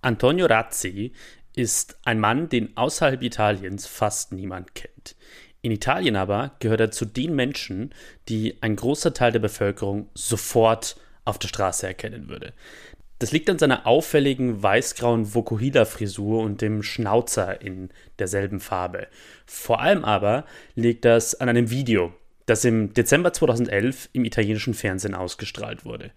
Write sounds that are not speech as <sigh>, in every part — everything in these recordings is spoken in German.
Antonio Razzi ist ein Mann, den außerhalb Italiens fast niemand kennt. In Italien aber gehört er zu den Menschen, die ein großer Teil der Bevölkerung sofort auf der Straße erkennen würde. Das liegt an seiner auffälligen weiß-grauen Vokuhila-Frisur und dem Schnauzer in derselben Farbe. Vor allem aber liegt das an einem Video, das im Dezember 2011 im italienischen Fernsehen ausgestrahlt wurde.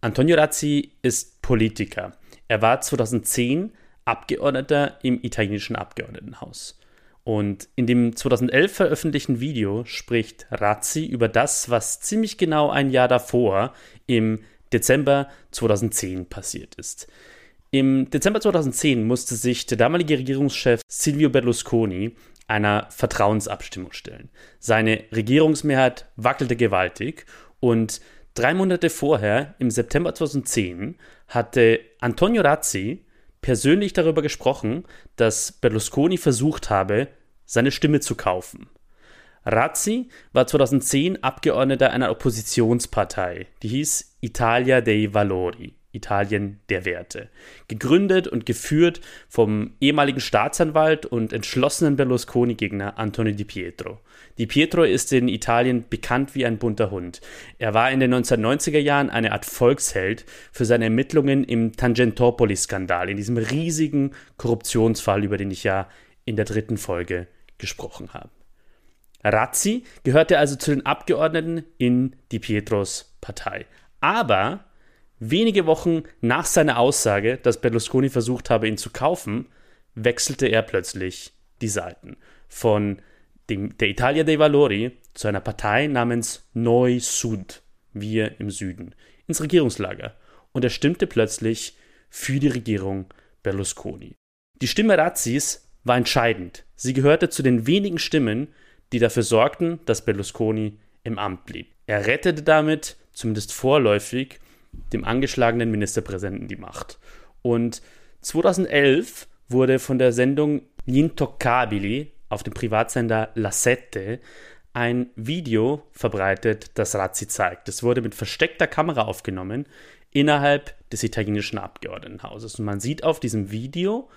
Antonio Razzi ist Politiker. Er war 2010 Abgeordneter im italienischen Abgeordnetenhaus. Und in dem 2011 veröffentlichten Video spricht Razzi über das, was ziemlich genau ein Jahr davor, im Dezember 2010, passiert ist. Im Dezember 2010 musste sich der damalige Regierungschef Silvio Berlusconi einer Vertrauensabstimmung stellen. Seine Regierungsmehrheit wackelte gewaltig und drei Monate vorher, im September 2010, hatte Antonio Razzi persönlich darüber gesprochen, dass Berlusconi versucht habe, seine Stimme zu kaufen. Razzi war 2010 Abgeordneter einer Oppositionspartei, die hieß Italia dei Valori. Italien der Werte. Gegründet und geführt vom ehemaligen Staatsanwalt und entschlossenen Berlusconi-Gegner Antonio Di Pietro. Di Pietro ist in Italien bekannt wie ein bunter Hund. Er war in den 1990er Jahren eine Art Volksheld für seine Ermittlungen im Tangentopoli-Skandal, in diesem riesigen Korruptionsfall, über den ich ja in der dritten Folge gesprochen habe. Razzi gehörte also zu den Abgeordneten in Di Pietros Partei. Aber Wenige Wochen nach seiner Aussage, dass Berlusconi versucht habe, ihn zu kaufen, wechselte er plötzlich die Seiten. Von dem, der Italia dei Valori zu einer Partei namens Noi Sud, wir im Süden, ins Regierungslager. Und er stimmte plötzlich für die Regierung Berlusconi. Die Stimme Razzis war entscheidend. Sie gehörte zu den wenigen Stimmen, die dafür sorgten, dass Berlusconi im Amt blieb. Er rettete damit, zumindest vorläufig, dem angeschlagenen Ministerpräsidenten die Macht. Und 2011 wurde von der Sendung Gli Intoccabili auf dem Privatsender La Sette ein Video verbreitet, das Razzi zeigt. Es wurde mit versteckter Kamera aufgenommen innerhalb des italienischen Abgeordnetenhauses. Und man sieht auf diesem Video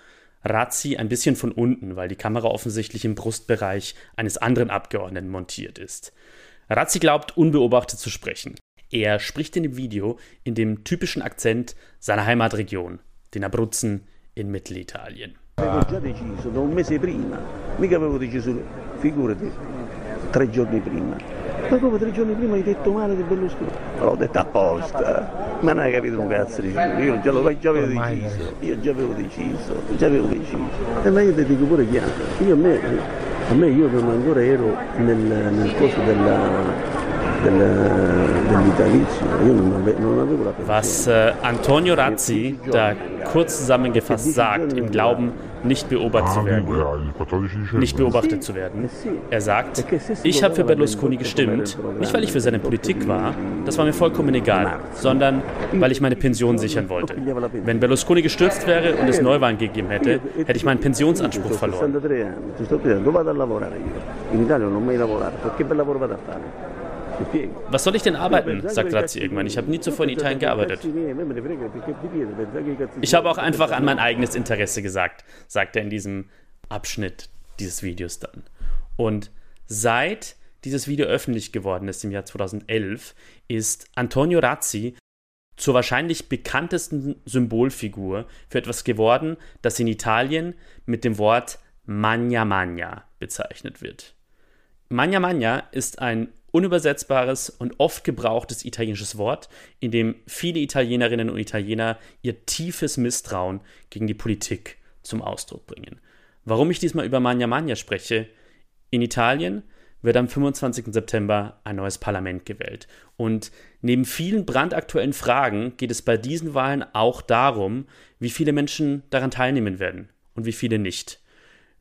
Razzi ein bisschen von unten, weil die Kamera offensichtlich im Brustbereich eines anderen Abgeordneten montiert ist. Razzi glaubt, unbeobachtet zu sprechen. Er spricht in dem Video in dem typischen Akzent seiner Heimatregion, den Abruzzen in Mittelitalien. Avevo già deciso da un mese prima, mica avevo deciso, figurati, tre giorni prima. Ma come tre giorni prima hai detto male di Berlusconi? L'ho detto apposta, ma non hai capito un cazzo di io già, lo, già avevo deciso, io già avevo deciso, già avevo deciso. E ma io ti dico pure chiaro, io a me, a me io non ancora ero nel, nel coso della Was äh, Antonio Razzi da kurz zusammengefasst sagt, im Glauben, nicht beobachtet zu werden. Nicht beobachtet zu werden. Er sagt, ich habe für Berlusconi gestimmt, nicht weil ich für seine Politik war, das war mir vollkommen egal, sondern weil ich meine Pension sichern wollte. Wenn Berlusconi gestürzt wäre und es Neuwahlen gegeben hätte, hätte ich meinen Pensionsanspruch verloren. Was soll ich denn arbeiten? sagt Razzi irgendwann. Ich habe nie zuvor in Italien gearbeitet. Ich habe auch einfach an mein eigenes Interesse gesagt, sagt er in diesem Abschnitt dieses Videos dann. Und seit dieses Video öffentlich geworden ist im Jahr 2011, ist Antonio Razzi zur wahrscheinlich bekanntesten Symbolfigur für etwas geworden, das in Italien mit dem Wort Magna Magna bezeichnet wird. Magna Magna ist ein unübersetzbares und oft gebrauchtes italienisches Wort, in dem viele Italienerinnen und Italiener ihr tiefes Misstrauen gegen die Politik zum Ausdruck bringen. Warum ich diesmal über Magna Magna spreche? In Italien wird am 25. September ein neues Parlament gewählt. Und neben vielen brandaktuellen Fragen geht es bei diesen Wahlen auch darum, wie viele Menschen daran teilnehmen werden und wie viele nicht.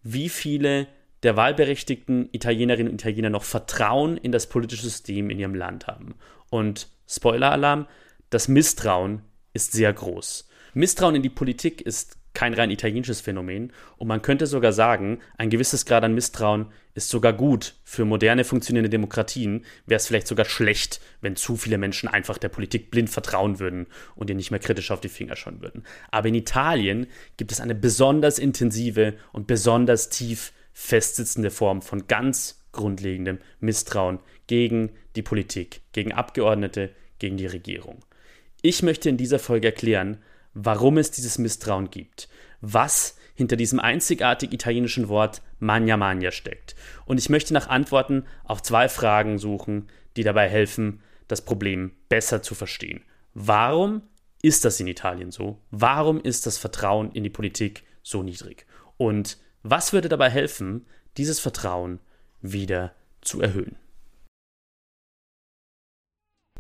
Wie viele der wahlberechtigten Italienerinnen und Italiener noch Vertrauen in das politische System in ihrem Land haben. Und Spoiler-Alarm, das Misstrauen ist sehr groß. Misstrauen in die Politik ist kein rein italienisches Phänomen. Und man könnte sogar sagen, ein gewisses Grad an Misstrauen ist sogar gut. Für moderne funktionierende Demokratien wäre es vielleicht sogar schlecht, wenn zu viele Menschen einfach der Politik blind vertrauen würden und ihr nicht mehr kritisch auf die Finger schauen würden. Aber in Italien gibt es eine besonders intensive und besonders tief festsitzende Form von ganz grundlegendem Misstrauen gegen die Politik, gegen Abgeordnete, gegen die Regierung. Ich möchte in dieser Folge erklären, warum es dieses Misstrauen gibt, was hinter diesem einzigartig italienischen Wort Magna Magna steckt. Und ich möchte nach Antworten auf zwei Fragen suchen, die dabei helfen, das Problem besser zu verstehen. Warum ist das in Italien so? Warum ist das Vertrauen in die Politik so niedrig? Und was würde dabei helfen, dieses Vertrauen wieder zu erhöhen?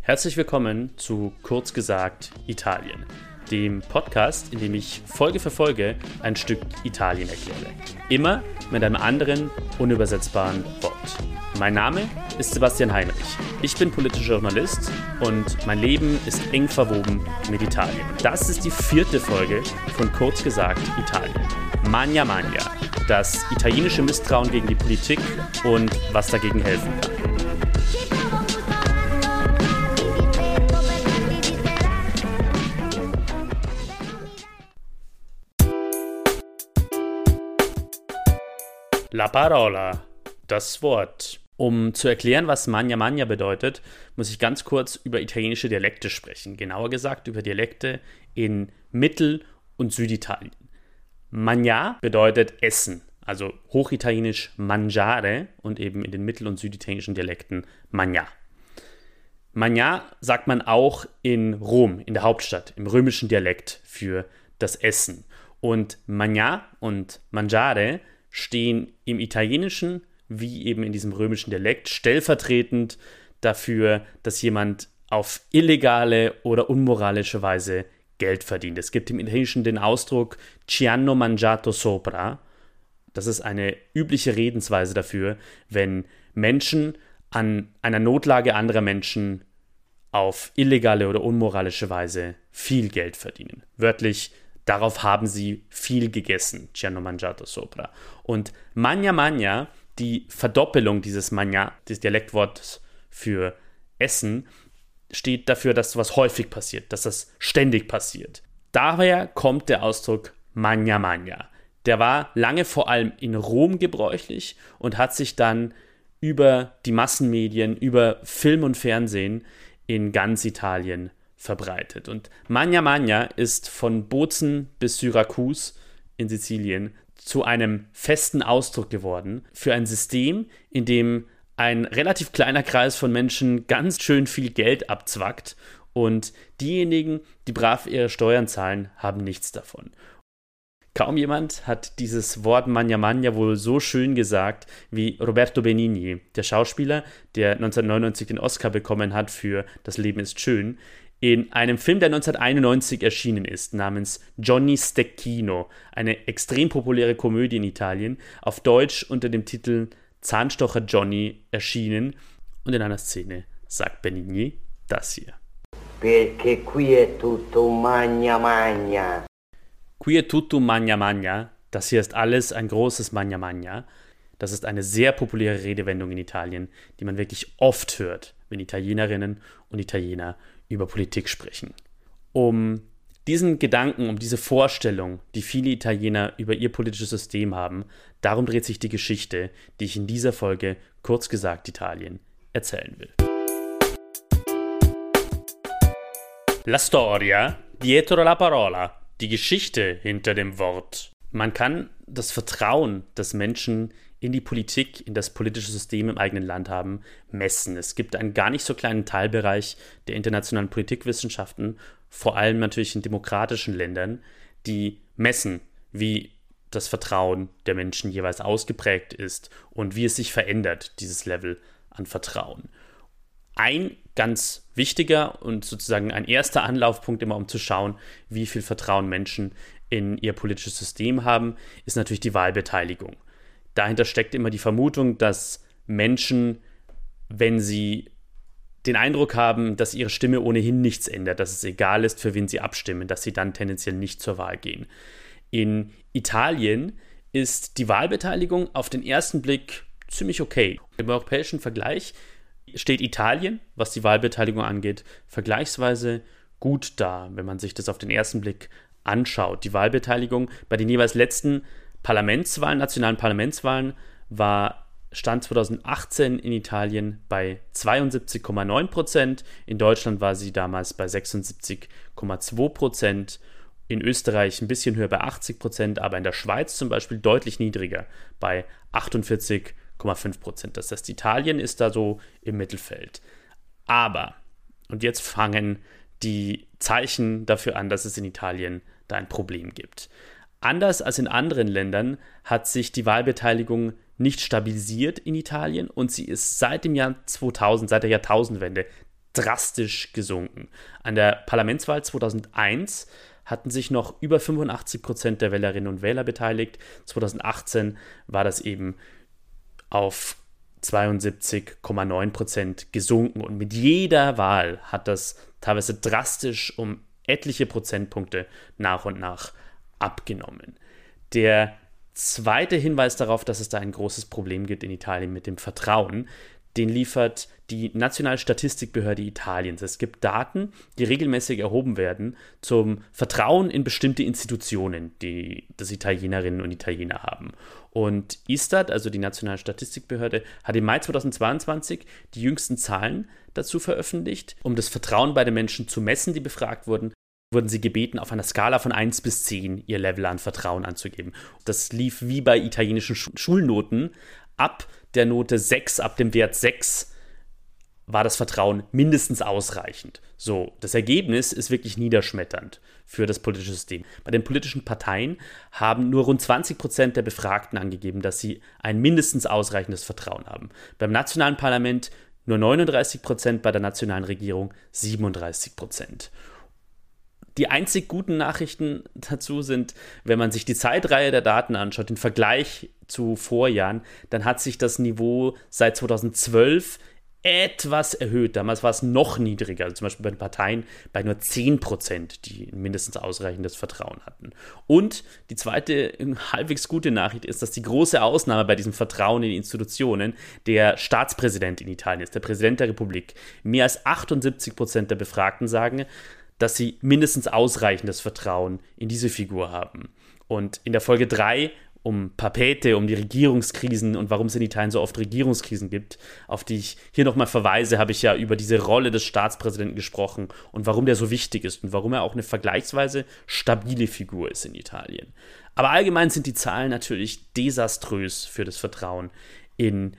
Herzlich willkommen zu Kurz gesagt Italien dem Podcast, in dem ich Folge für Folge ein Stück Italien erkläre. Immer mit einem anderen, unübersetzbaren Wort. Mein Name ist Sebastian Heinrich. Ich bin politischer Journalist und mein Leben ist eng verwoben mit Italien. Das ist die vierte Folge von Kurz gesagt Italien. Magna Magna, das italienische Misstrauen gegen die Politik und was dagegen helfen kann. La parola, das Wort. Um zu erklären, was Magna Magna bedeutet, muss ich ganz kurz über italienische Dialekte sprechen. Genauer gesagt über Dialekte in Mittel- und Süditalien. Magna bedeutet Essen, also hochitalienisch mangiare und eben in den mittel- und süditalienischen Dialekten Magna. Magna sagt man auch in Rom, in der Hauptstadt, im römischen Dialekt für das Essen. Und Magna und Mangiare stehen im Italienischen wie eben in diesem römischen Dialekt stellvertretend dafür, dass jemand auf illegale oder unmoralische Weise Geld verdient. Es gibt im Italienischen den Ausdruck ci hanno mangiato sopra. Das ist eine übliche Redensweise dafür, wenn Menschen an einer Notlage anderer Menschen auf illegale oder unmoralische Weise viel Geld verdienen. Wörtlich Darauf haben sie viel gegessen, ci hanno mangiato sopra. Und Magna Magna, die Verdoppelung dieses Magna, des Dialektwortes für Essen, steht dafür, dass sowas häufig passiert, dass das ständig passiert. Daher kommt der Ausdruck Magna Magna. Der war lange vor allem in Rom gebräuchlich und hat sich dann über die Massenmedien, über Film und Fernsehen in ganz Italien verbreitet. Und Magna Magna ist von Bozen bis Syrakus in Sizilien zu einem festen Ausdruck geworden für ein System, in dem ein relativ kleiner Kreis von Menschen ganz schön viel Geld abzwackt und diejenigen, die brav ihre Steuern zahlen, haben nichts davon. Kaum jemand hat dieses Wort Magna Magna wohl so schön gesagt wie Roberto Benigni, der Schauspieler, der 1999 den Oscar bekommen hat für Das Leben ist schön, in einem Film, der 1991 erschienen ist, namens Johnny Stecchino, eine extrem populäre Komödie in Italien, auf Deutsch unter dem Titel Zahnstocher Johnny erschienen. Und in einer Szene sagt Benigni das hier. Perché qui è tutto magna magna. Qui è tutto magna magna. Das hier ist alles ein großes magna magna. Das ist eine sehr populäre Redewendung in Italien, die man wirklich oft hört, wenn Italienerinnen und Italiener über Politik sprechen. Um diesen Gedanken, um diese Vorstellung, die viele Italiener über ihr politisches System haben, darum dreht sich die Geschichte, die ich in dieser Folge, kurz gesagt Italien, erzählen will. La storia dietro la parola. Die Geschichte hinter dem Wort. Man kann das Vertrauen des Menschen in die Politik, in das politische System im eigenen Land haben, messen. Es gibt einen gar nicht so kleinen Teilbereich der internationalen Politikwissenschaften, vor allem natürlich in demokratischen Ländern, die messen, wie das Vertrauen der Menschen jeweils ausgeprägt ist und wie es sich verändert, dieses Level an Vertrauen. Ein ganz wichtiger und sozusagen ein erster Anlaufpunkt immer, um zu schauen, wie viel Vertrauen Menschen in ihr politisches System haben, ist natürlich die Wahlbeteiligung dahinter steckt immer die Vermutung, dass Menschen, wenn sie den Eindruck haben, dass ihre Stimme ohnehin nichts ändert, dass es egal ist, für wen sie abstimmen, dass sie dann tendenziell nicht zur Wahl gehen. In Italien ist die Wahlbeteiligung auf den ersten Blick ziemlich okay. Im europäischen Vergleich steht Italien, was die Wahlbeteiligung angeht, vergleichsweise gut da, wenn man sich das auf den ersten Blick anschaut. Die Wahlbeteiligung bei den jeweils letzten Parlamentswahlen, nationalen Parlamentswahlen, war Stand 2018 in Italien bei 72,9 Prozent. In Deutschland war sie damals bei 76,2 Prozent. In Österreich ein bisschen höher bei 80 Prozent, aber in der Schweiz zum Beispiel deutlich niedriger bei 48,5 Prozent. Das heißt, Italien ist da so im Mittelfeld. Aber, und jetzt fangen die Zeichen dafür an, dass es in Italien da ein Problem gibt. Anders als in anderen Ländern hat sich die Wahlbeteiligung nicht stabilisiert in Italien und sie ist seit dem Jahr 2000, seit der Jahrtausendwende, drastisch gesunken. An der Parlamentswahl 2001 hatten sich noch über 85 Prozent der Wählerinnen und Wähler beteiligt. 2018 war das eben auf 72,9 Prozent gesunken und mit jeder Wahl hat das teilweise drastisch um etliche Prozentpunkte nach und nach abgenommen. Der zweite Hinweis darauf, dass es da ein großes Problem gibt in Italien mit dem Vertrauen, den liefert die Nationale Statistikbehörde Italiens. Es gibt Daten, die regelmäßig erhoben werden zum Vertrauen in bestimmte Institutionen, die das Italienerinnen und Italiener haben. Und Istat, also die Nationale Statistikbehörde, hat im Mai 2022 die jüngsten Zahlen dazu veröffentlicht, um das Vertrauen bei den Menschen zu messen, die befragt wurden wurden sie gebeten, auf einer Skala von 1 bis 10 ihr Level an Vertrauen anzugeben. Das lief wie bei italienischen Schulnoten. Ab der Note 6, ab dem Wert 6 war das Vertrauen mindestens ausreichend. So, das Ergebnis ist wirklich niederschmetternd für das politische System. Bei den politischen Parteien haben nur rund 20 Prozent der Befragten angegeben, dass sie ein mindestens ausreichendes Vertrauen haben. Beim nationalen Parlament nur 39 Prozent, bei der nationalen Regierung 37 Prozent. Die einzig guten Nachrichten dazu sind, wenn man sich die Zeitreihe der Daten anschaut, den Vergleich zu Vorjahren, dann hat sich das Niveau seit 2012 etwas erhöht. Damals war es noch niedriger, also zum Beispiel bei den Parteien bei nur 10 Prozent, die mindestens ausreichendes Vertrauen hatten. Und die zweite halbwegs gute Nachricht ist, dass die große Ausnahme bei diesem Vertrauen in Institutionen der Staatspräsident in Italien ist, der Präsident der Republik. Mehr als 78 Prozent der Befragten sagen, dass sie mindestens ausreichendes Vertrauen in diese Figur haben. Und in der Folge 3 um Papete, um die Regierungskrisen und warum es in Italien so oft Regierungskrisen gibt, auf die ich hier nochmal verweise, habe ich ja über diese Rolle des Staatspräsidenten gesprochen und warum der so wichtig ist und warum er auch eine vergleichsweise stabile Figur ist in Italien. Aber allgemein sind die Zahlen natürlich desaströs für das Vertrauen in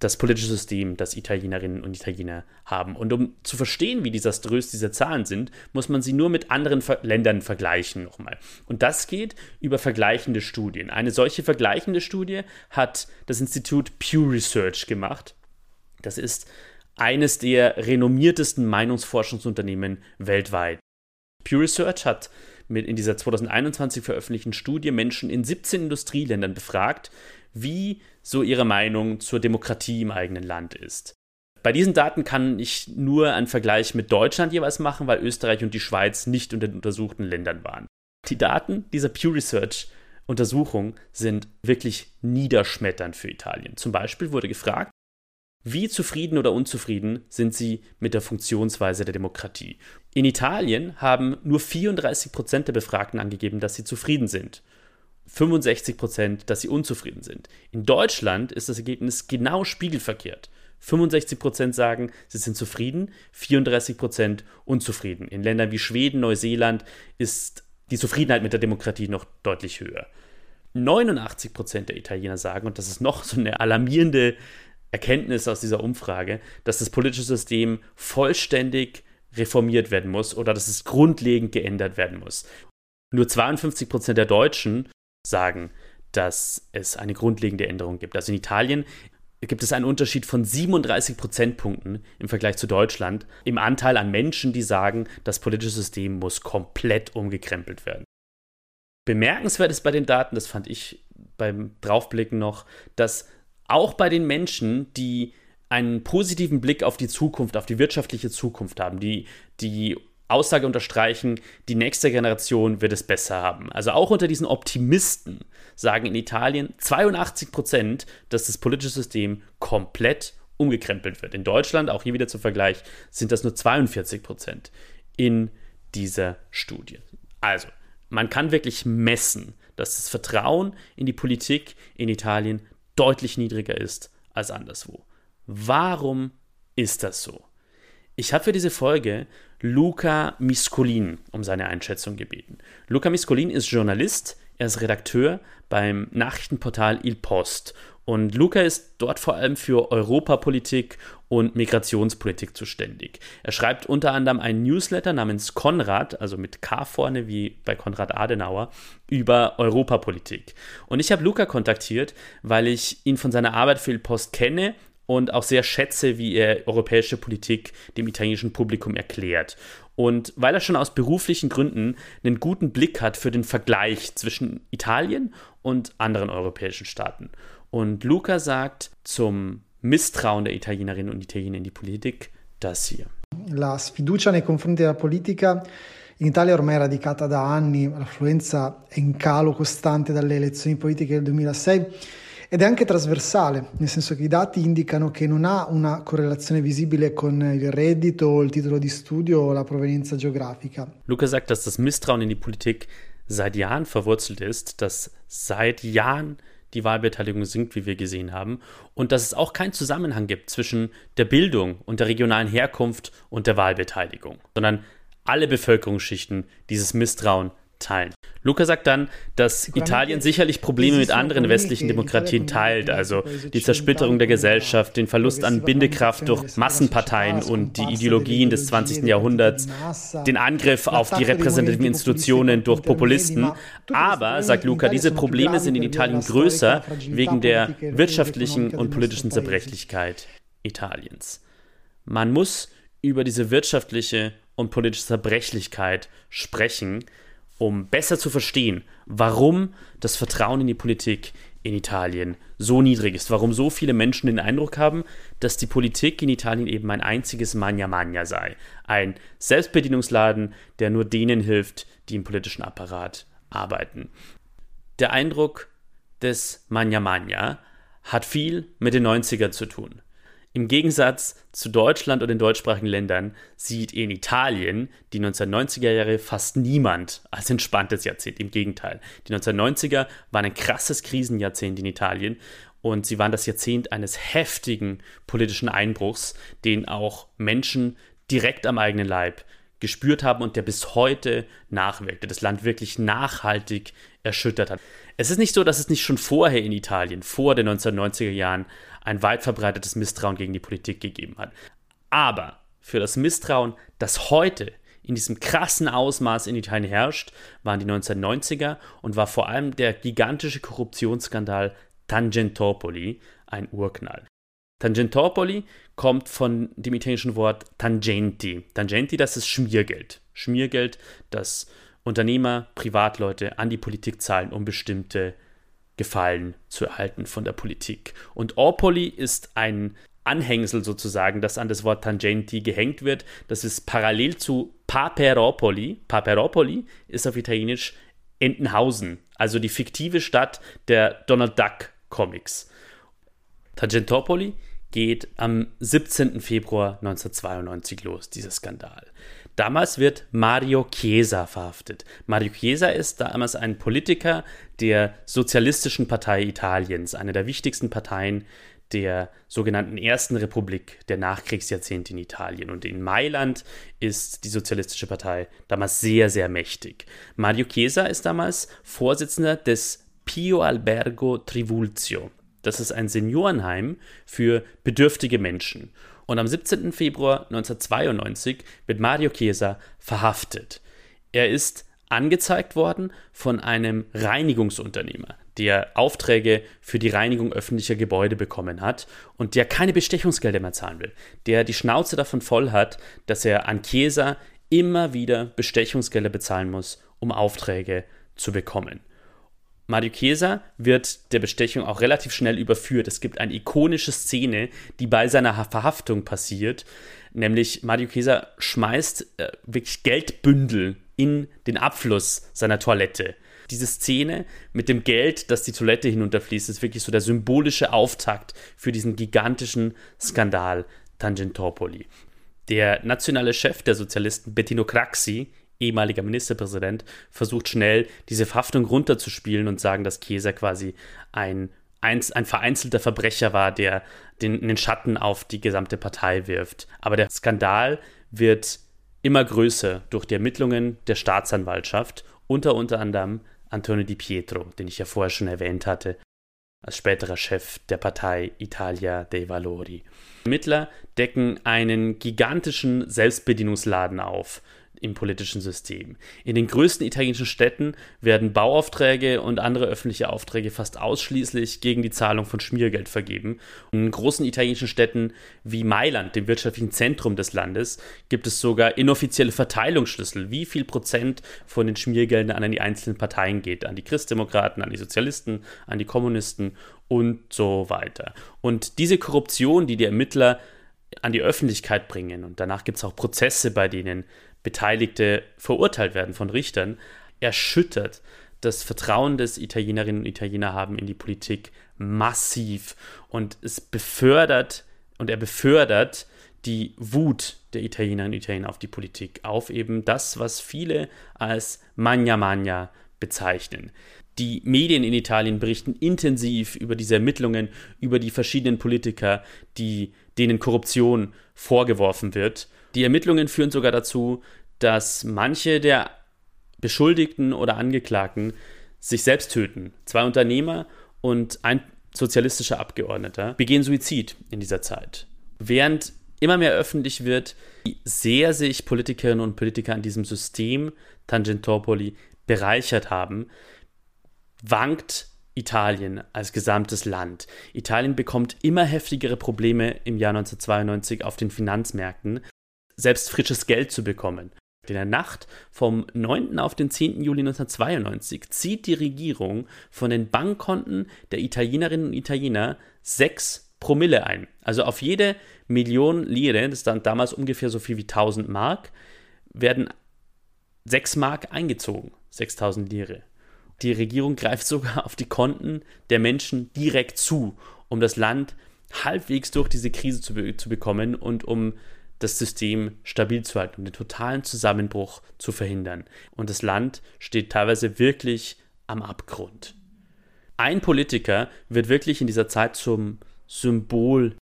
das politische System, das Italienerinnen und Italiener haben. Und um zu verstehen, wie desaströs diese Zahlen sind, muss man sie nur mit anderen Ver Ländern vergleichen nochmal. Und das geht über vergleichende Studien. Eine solche vergleichende Studie hat das Institut Pew Research gemacht. Das ist eines der renommiertesten Meinungsforschungsunternehmen weltweit. Pew Research hat mit in dieser 2021 veröffentlichten Studie Menschen in 17 Industrieländern befragt, wie so ihre Meinung zur Demokratie im eigenen Land ist. Bei diesen Daten kann ich nur einen Vergleich mit Deutschland jeweils machen, weil Österreich und die Schweiz nicht unter den untersuchten Ländern waren. Die Daten dieser Pew Research Untersuchung sind wirklich niederschmetternd für Italien. Zum Beispiel wurde gefragt, wie zufrieden oder unzufrieden sind sie mit der Funktionsweise der Demokratie? In Italien haben nur 34 Prozent der Befragten angegeben, dass sie zufrieden sind. 65 Prozent, dass sie unzufrieden sind. In Deutschland ist das Ergebnis genau spiegelverkehrt. 65 Prozent sagen, sie sind zufrieden, 34 Prozent unzufrieden. In Ländern wie Schweden, Neuseeland ist die Zufriedenheit mit der Demokratie noch deutlich höher. 89 Prozent der Italiener sagen, und das ist noch so eine alarmierende Erkenntnis aus dieser Umfrage, dass das politische System vollständig reformiert werden muss oder dass es grundlegend geändert werden muss. Nur 52 Prozent der Deutschen sagen, dass es eine grundlegende Änderung gibt. Also in Italien gibt es einen Unterschied von 37 Prozentpunkten im Vergleich zu Deutschland im Anteil an Menschen, die sagen, das politische System muss komplett umgekrempelt werden. Bemerkenswert ist bei den Daten, das fand ich beim Draufblicken noch, dass auch bei den Menschen, die einen positiven Blick auf die Zukunft, auf die wirtschaftliche Zukunft haben, die, die Aussage unterstreichen, die nächste Generation wird es besser haben. Also auch unter diesen Optimisten sagen in Italien 82 Prozent, dass das politische System komplett umgekrempelt wird. In Deutschland, auch hier wieder zum Vergleich, sind das nur 42 Prozent in dieser Studie. Also, man kann wirklich messen, dass das Vertrauen in die Politik in Italien deutlich niedriger ist als anderswo. Warum ist das so? Ich habe für diese Folge Luca Miscolin um seine Einschätzung gebeten. Luca Miscolin ist Journalist, er ist Redakteur beim Nachrichtenportal Il Post und Luca ist dort vor allem für Europapolitik und Migrationspolitik zuständig. Er schreibt unter anderem einen Newsletter namens Konrad, also mit K vorne wie bei Konrad Adenauer, über Europapolitik. Und ich habe Luca kontaktiert, weil ich ihn von seiner Arbeit für Il Post kenne und auch sehr schätze, wie er europäische Politik dem italienischen Publikum erklärt. Und weil er schon aus beruflichen Gründen einen guten Blick hat für den Vergleich zwischen Italien und anderen europäischen Staaten. Und Luca sagt zum Misstrauen der Italienerinnen und Italiener in die Politik das hier. La sfiducia nei confronti della politica in Italia ormai è radicata da anni, l'affluenza è in calo costante dalle elezioni politiche del 2006 ed è anche trasversale, nel senso che i dati indicano che non ha una correlazione visibile con il reddito, il titolo di studio o la provenienza geografica. Luca sagt, dass das Misstrauen in die Politik seit Jahren verwurzelt ist, dass seit Jahren die Wahlbeteiligung sinkt, wie wir gesehen haben, und dass es auch keinen Zusammenhang gibt zwischen der Bildung und der regionalen Herkunft und der Wahlbeteiligung, sondern alle Bevölkerungsschichten dieses Misstrauen teilen. Luca sagt dann, dass Italien sicherlich Probleme mit anderen westlichen Demokratien teilt, also die Zersplitterung der Gesellschaft, den Verlust an Bindekraft durch Massenparteien und die Ideologien des 20. Jahrhunderts, den Angriff auf die repräsentativen Institutionen durch Populisten. Aber, sagt Luca, diese Probleme sind in Italien größer wegen der wirtschaftlichen und politischen Zerbrechlichkeit Italiens. Man muss über diese wirtschaftliche und politische Zerbrechlichkeit sprechen, um besser zu verstehen, warum das Vertrauen in die Politik in Italien so niedrig ist, warum so viele Menschen den Eindruck haben, dass die Politik in Italien eben ein einziges Magna Magna sei, ein Selbstbedienungsladen, der nur denen hilft, die im politischen Apparat arbeiten. Der Eindruck des Magna Magna hat viel mit den 90er zu tun. Im Gegensatz zu Deutschland und den deutschsprachigen Ländern sieht in Italien die 1990er Jahre fast niemand als entspanntes Jahrzehnt. Im Gegenteil. Die 1990er waren ein krasses Krisenjahrzehnt in Italien und sie waren das Jahrzehnt eines heftigen politischen Einbruchs, den auch Menschen direkt am eigenen Leib gespürt haben und der bis heute nachwirkt, der das Land wirklich nachhaltig erschüttert hat. Es ist nicht so, dass es nicht schon vorher in Italien, vor den 1990er Jahren, ein weit verbreitetes Misstrauen gegen die Politik gegeben hat. Aber für das Misstrauen, das heute in diesem krassen Ausmaß in Italien herrscht, waren die 1990er und war vor allem der gigantische Korruptionsskandal Tangentopoli ein Urknall. Tangentopoli kommt von dem italienischen Wort Tangenti. Tangenti, das ist Schmiergeld. Schmiergeld, das Unternehmer, Privatleute an die Politik zahlen, um bestimmte Gefallen zu erhalten von der Politik. Und Orpoli ist ein Anhängsel sozusagen, das an das Wort Tangenti gehängt wird. Das ist parallel zu Paperopoli. Paperopoli ist auf Italienisch Entenhausen, also die fiktive Stadt der Donald Duck Comics. Tangentopoli geht am 17. Februar 1992 los, dieser Skandal. Damals wird Mario Chiesa verhaftet. Mario Chiesa ist damals ein Politiker der Sozialistischen Partei Italiens, eine der wichtigsten Parteien der sogenannten Ersten Republik der Nachkriegsjahrzehnte in Italien. Und in Mailand ist die Sozialistische Partei damals sehr, sehr mächtig. Mario Chiesa ist damals Vorsitzender des Pio Albergo Trivulzio. Das ist ein Seniorenheim für bedürftige Menschen. Und am 17. Februar 1992 wird Mario Chiesa verhaftet. Er ist angezeigt worden von einem Reinigungsunternehmer, der Aufträge für die Reinigung öffentlicher Gebäude bekommen hat und der keine Bestechungsgelder mehr zahlen will, der die Schnauze davon voll hat, dass er an Chiesa immer wieder Bestechungsgelder bezahlen muss, um Aufträge zu bekommen. Mario Chiesa wird der Bestechung auch relativ schnell überführt. Es gibt eine ikonische Szene, die bei seiner Verhaftung passiert, nämlich Mario Chiesa schmeißt äh, wirklich Geldbündel in den Abfluss seiner Toilette. Diese Szene mit dem Geld, das die Toilette hinunterfließt, ist wirklich so der symbolische Auftakt für diesen gigantischen Skandal Tangentopoli. Der nationale Chef der Sozialisten, Bettino Craxi, ehemaliger Ministerpräsident, versucht schnell diese Verhaftung runterzuspielen und sagen, dass Chiesa quasi ein, ein, ein vereinzelter Verbrecher war, der den, den Schatten auf die gesamte Partei wirft. Aber der Skandal wird immer größer durch die Ermittlungen der Staatsanwaltschaft, unter unter anderem Antonio Di Pietro, den ich ja vorher schon erwähnt hatte, als späterer Chef der Partei Italia dei Valori. Ermittler decken einen gigantischen Selbstbedienungsladen auf, im politischen System. In den größten italienischen Städten werden Bauaufträge und andere öffentliche Aufträge fast ausschließlich gegen die Zahlung von Schmiergeld vergeben. In großen italienischen Städten wie Mailand, dem wirtschaftlichen Zentrum des Landes, gibt es sogar inoffizielle Verteilungsschlüssel, wie viel Prozent von den Schmiergeldern an die einzelnen Parteien geht, an die Christdemokraten, an die Sozialisten, an die Kommunisten und so weiter. Und diese Korruption, die die Ermittler an die Öffentlichkeit bringen, und danach gibt es auch Prozesse, bei denen Beteiligte verurteilt werden von Richtern, erschüttert das Vertrauen des Italienerinnen und Italiener haben in die Politik massiv und es befördert und er befördert die Wut der Italienerinnen und Italiener auf die Politik, auf eben das, was viele als Magna Magna bezeichnen. Die Medien in Italien berichten intensiv über diese Ermittlungen, über die verschiedenen Politiker, die, denen Korruption vorgeworfen wird die Ermittlungen führen sogar dazu, dass manche der Beschuldigten oder Angeklagten sich selbst töten. Zwei Unternehmer und ein sozialistischer Abgeordneter begehen Suizid in dieser Zeit. Während immer mehr öffentlich wird, wie sehr sich Politikerinnen und Politiker an diesem System Tangentopoli bereichert haben, wankt Italien als gesamtes Land. Italien bekommt immer heftigere Probleme im Jahr 1992 auf den Finanzmärkten selbst frisches Geld zu bekommen. In der Nacht vom 9. auf den 10. Juli 1992 zieht die Regierung von den Bankkonten der Italienerinnen und Italiener 6 Promille ein. Also auf jede Million Lire, das dann damals ungefähr so viel wie 1000 Mark, werden 6 Mark eingezogen, 6000 Lire. Die Regierung greift sogar auf die Konten der Menschen direkt zu, um das Land halbwegs durch diese Krise zu, be zu bekommen und um das System stabil zu halten, um den totalen Zusammenbruch zu verhindern. Und das Land steht teilweise wirklich am Abgrund. Ein Politiker wird wirklich in dieser Zeit zum Symbol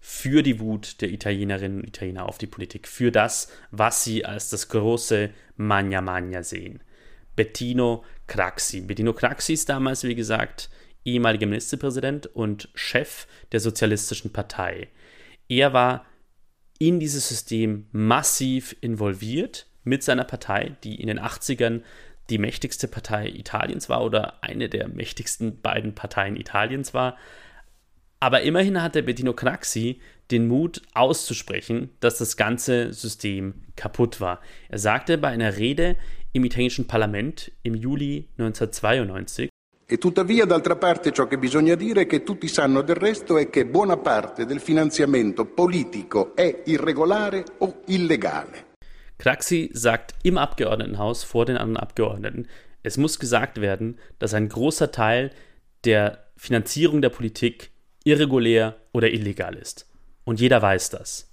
für die Wut der Italienerinnen und Italiener auf die Politik, für das, was sie als das große Magna Magna sehen. Bettino Craxi. Bettino Craxi ist damals, wie gesagt, ehemaliger Ministerpräsident und Chef der Sozialistischen Partei. Er war in dieses System massiv involviert mit seiner Partei, die in den 80ern die mächtigste Partei Italiens war oder eine der mächtigsten beiden Parteien Italiens war. Aber immerhin hatte Bettino Craxi den Mut auszusprechen, dass das ganze System kaputt war. Er sagte bei einer Rede im italienischen Parlament im Juli 1992, E tuttavia, d'altra parte, ciò che bisogna dire è che tutti sanno del resto è che buona parte del finanziamento politico è irregolare o illegale. Craxi sagt im Abgeordnetenhaus vor den anderen Abgeordneten, es muss gesagt werden, dass ein großer Teil der Finanzierung der Politik irregolär oder illegal ist. Und jeder weiß das.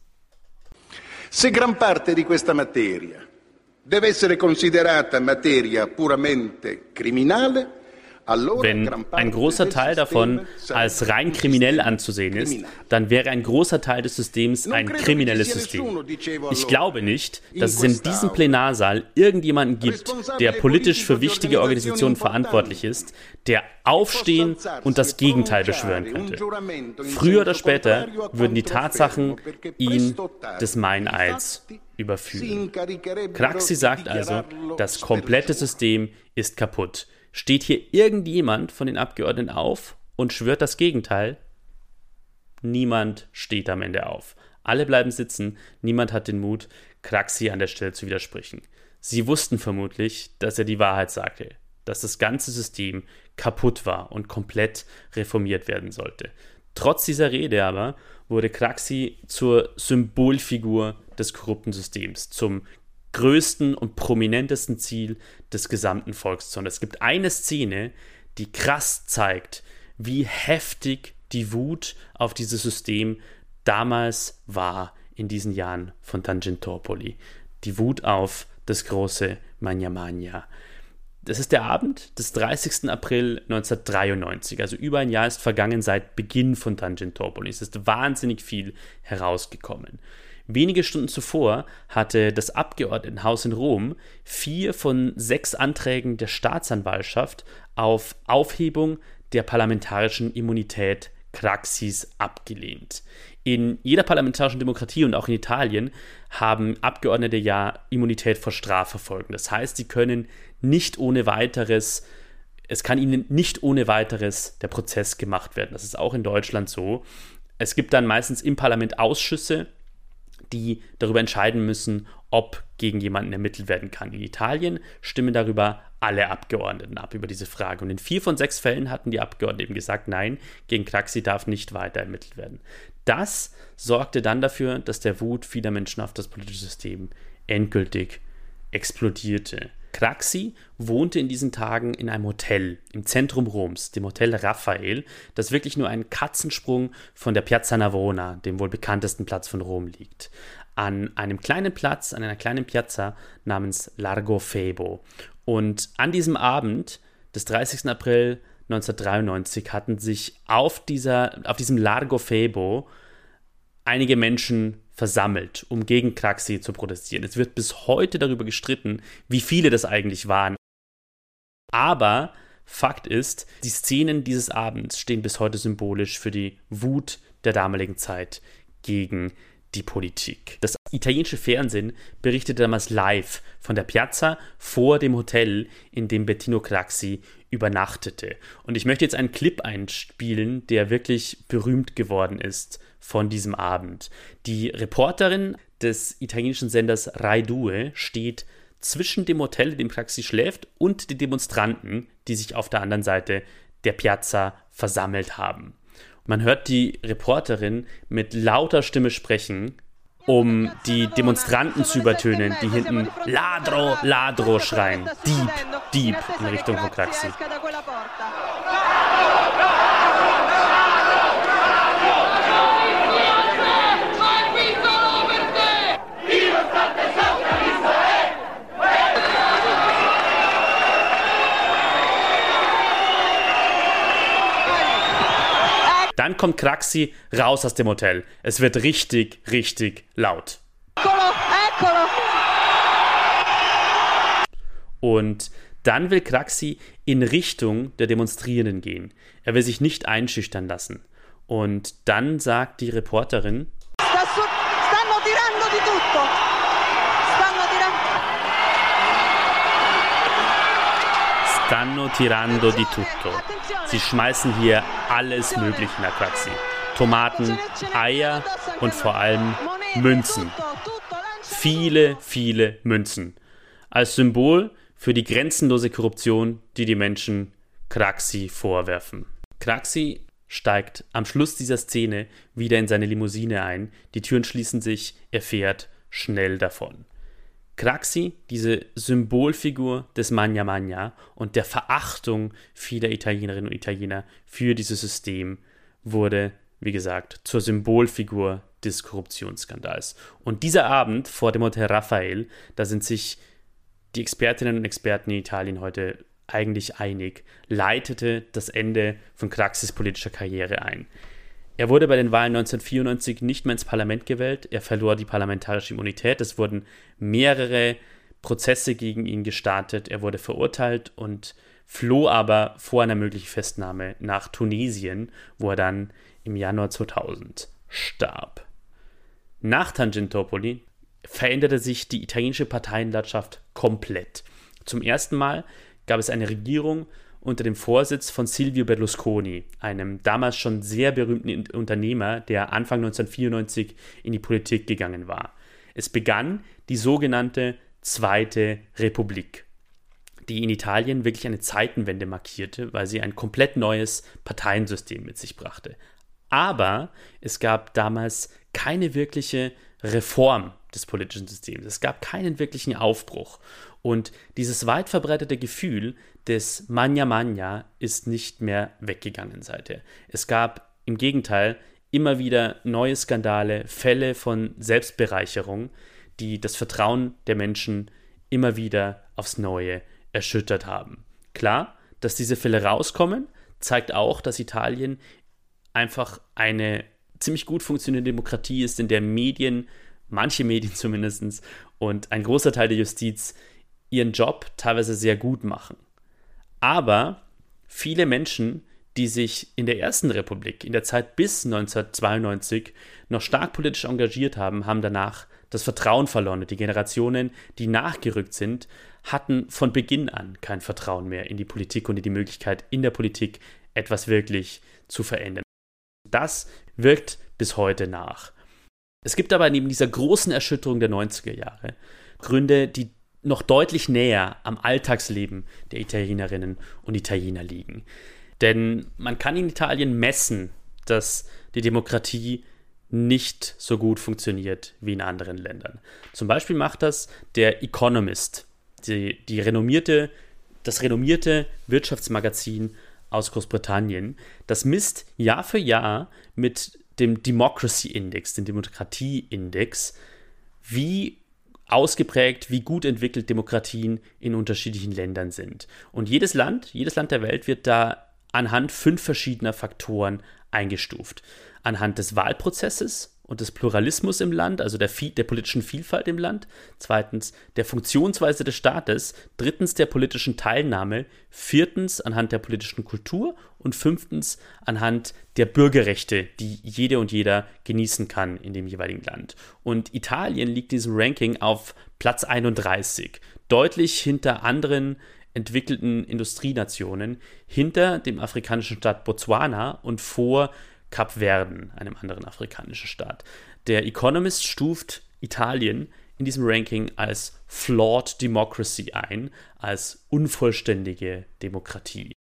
Se gran parte di questa materia deve essere considerata materia puramente criminale, wenn ein großer Teil davon als rein kriminell anzusehen ist, dann wäre ein großer Teil des Systems ein kriminelles System. Ich glaube nicht, dass es in diesem Plenarsaal irgendjemanden gibt, der politisch für wichtige Organisationen verantwortlich ist, der aufstehen und das Gegenteil beschwören könnte. Früher oder später würden die Tatsachen ihn des Meineids überführen. Craxi sagt also, das komplette System ist kaputt. Steht hier irgendjemand von den Abgeordneten auf und schwört das Gegenteil? Niemand steht am Ende auf. Alle bleiben sitzen, niemand hat den Mut, Kraxi an der Stelle zu widersprechen. Sie wussten vermutlich, dass er die Wahrheit sagte. dass das ganze System kaputt war und komplett reformiert werden sollte. Trotz dieser Rede aber wurde Craxi zur Symbolfigur des korrupten Systems, zum größten und prominentesten Ziel des gesamten Volkszorns. Es gibt eine Szene, die krass zeigt, wie heftig die Wut auf dieses System damals war in diesen Jahren von Tangentopoli. Die Wut auf das große Magna. Das ist der Abend des 30. April 1993. Also über ein Jahr ist vergangen seit Beginn von Tangentopoli. Es ist wahnsinnig viel herausgekommen. Wenige Stunden zuvor hatte das Abgeordnetenhaus in Rom vier von sechs Anträgen der Staatsanwaltschaft auf Aufhebung der parlamentarischen Immunität Craxis abgelehnt. In jeder parlamentarischen Demokratie und auch in Italien haben Abgeordnete ja Immunität vor Strafverfolgen. Das heißt, sie können nicht ohne weiteres, es kann ihnen nicht ohne weiteres der Prozess gemacht werden. Das ist auch in Deutschland so. Es gibt dann meistens im Parlament Ausschüsse, die darüber entscheiden müssen, ob gegen jemanden ermittelt werden kann. In Italien stimmen darüber alle Abgeordneten ab über diese Frage. Und in vier von sechs Fällen hatten die Abgeordneten eben gesagt, nein, gegen Craxi darf nicht weiter ermittelt werden. Das sorgte dann dafür, dass der Wut vieler Menschen auf das politische System endgültig explodierte. Craxi wohnte in diesen Tagen in einem Hotel im Zentrum Roms, dem Hotel Raphael, das wirklich nur einen Katzensprung von der Piazza Navona, dem wohl bekanntesten Platz von Rom, liegt. An einem kleinen Platz, an einer kleinen Piazza namens Largo Febo. Und an diesem Abend des 30. April 1993 hatten sich auf, dieser, auf diesem Largo Febo einige Menschen versammelt, um gegen Craxi zu protestieren. Es wird bis heute darüber gestritten, wie viele das eigentlich waren. Aber Fakt ist, die Szenen dieses Abends stehen bis heute symbolisch für die Wut der damaligen Zeit gegen die Politik. Das italienische Fernsehen berichtete damals live von der Piazza vor dem Hotel, in dem Bettino Craxi übernachtete. Und ich möchte jetzt einen Clip einspielen, der wirklich berühmt geworden ist von diesem Abend. Die Reporterin des italienischen Senders Rai Due steht zwischen dem Hotel, in dem Craxi schläft, und den Demonstranten, die sich auf der anderen Seite der Piazza versammelt haben. Man hört die Reporterin mit lauter Stimme sprechen, um die Demonstranten zu übertönen, die hinten Ladro, Ladro schreien. Dieb, Dieb in Richtung von Craxi. Dann kommt Craxi raus aus dem Hotel. Es wird richtig, richtig laut. Und dann will Craxi in Richtung der Demonstrierenden gehen. Er will sich nicht einschüchtern lassen. Und dann sagt die Reporterin, Stanno tirando di tutto. Sie schmeißen hier alles Mögliche nach Craxi. Tomaten, Eier und vor allem Münzen. Viele, viele Münzen. Als Symbol für die grenzenlose Korruption, die die Menschen Craxi vorwerfen. Craxi steigt am Schluss dieser Szene wieder in seine Limousine ein, die Türen schließen sich, er fährt schnell davon. Craxi, diese Symbolfigur des Magna Magna und der Verachtung vieler Italienerinnen und Italiener für dieses System, wurde, wie gesagt, zur Symbolfigur des Korruptionsskandals. Und dieser Abend vor dem Hotel Raphael, da sind sich die Expertinnen und Experten in Italien heute eigentlich einig, leitete das Ende von Craxis politischer Karriere ein. Er wurde bei den Wahlen 1994 nicht mehr ins Parlament gewählt. Er verlor die parlamentarische Immunität. Es wurden mehrere Prozesse gegen ihn gestartet. Er wurde verurteilt und floh aber vor einer möglichen Festnahme nach Tunesien, wo er dann im Januar 2000 starb. Nach Tangentopoli veränderte sich die italienische Parteienlandschaft komplett. Zum ersten Mal gab es eine Regierung unter dem Vorsitz von Silvio Berlusconi, einem damals schon sehr berühmten Unternehmer, der Anfang 1994 in die Politik gegangen war. Es begann die sogenannte Zweite Republik. die in Italien wirklich eine Zeitenwende markierte, weil sie ein komplett neues Parteiensystem mit sich brachte. Aber es gab damals keine wirkliche Reform des politischen Systems. Es gab keinen wirklichen Aufbruch. Und dieses weit verbreitete Gefühl des Magna Magna ist nicht mehr weggegangen seither. Es gab im Gegenteil immer wieder neue Skandale, Fälle von Selbstbereicherung, die das Vertrauen der Menschen immer wieder aufs Neue erschüttert haben. Klar, dass diese Fälle rauskommen, zeigt auch, dass Italien einfach eine ziemlich gut funktionierende Demokratie ist, in der Medien, manche Medien <laughs> zumindest, und ein großer Teil der Justiz ihren Job teilweise sehr gut machen. Aber viele Menschen, die sich in der Ersten Republik, in der Zeit bis 1992, noch stark politisch engagiert haben, haben danach das Vertrauen verloren. Und die Generationen, die nachgerückt sind, hatten von Beginn an kein Vertrauen mehr in die Politik und in die Möglichkeit, in der Politik etwas wirklich zu verändern. Das wirkt bis heute nach. Es gibt aber neben dieser großen Erschütterung der 90er Jahre Gründe, die noch deutlich näher am Alltagsleben der Italienerinnen und Italiener liegen. Denn man kann in Italien messen, dass die Demokratie nicht so gut funktioniert wie in anderen Ländern. Zum Beispiel macht das der Economist, die, die renommierte, das renommierte Wirtschaftsmagazin aus Großbritannien. Das misst Jahr für Jahr mit dem Democracy Index, dem Demokratie-Index, wie ausgeprägt, wie gut entwickelt Demokratien in unterschiedlichen Ländern sind. Und jedes Land, jedes Land der Welt wird da anhand fünf verschiedener Faktoren eingestuft. Anhand des Wahlprozesses und des Pluralismus im Land, also der, der, politischen Vielfalt im Land. Zweitens der Funktionsweise des Staates. Drittens der politischen Teilnahme. Viertens anhand der politischen Kultur. Und fünftens anhand der Bürgerrechte, die jede und jeder genießen kann in dem jeweiligen Land. Und Italien liegt in diesem Ranking auf Platz 31. Deutlich hinter anderen entwickelten Industrienationen hinter dem afrikanischen Staat Botswana und vor Kap Verden, einem anderen afrikanischen Staat. Der Economist stuft Italien in diesem Ranking als Flawed Democracy ein, als unvollständige Demokratie.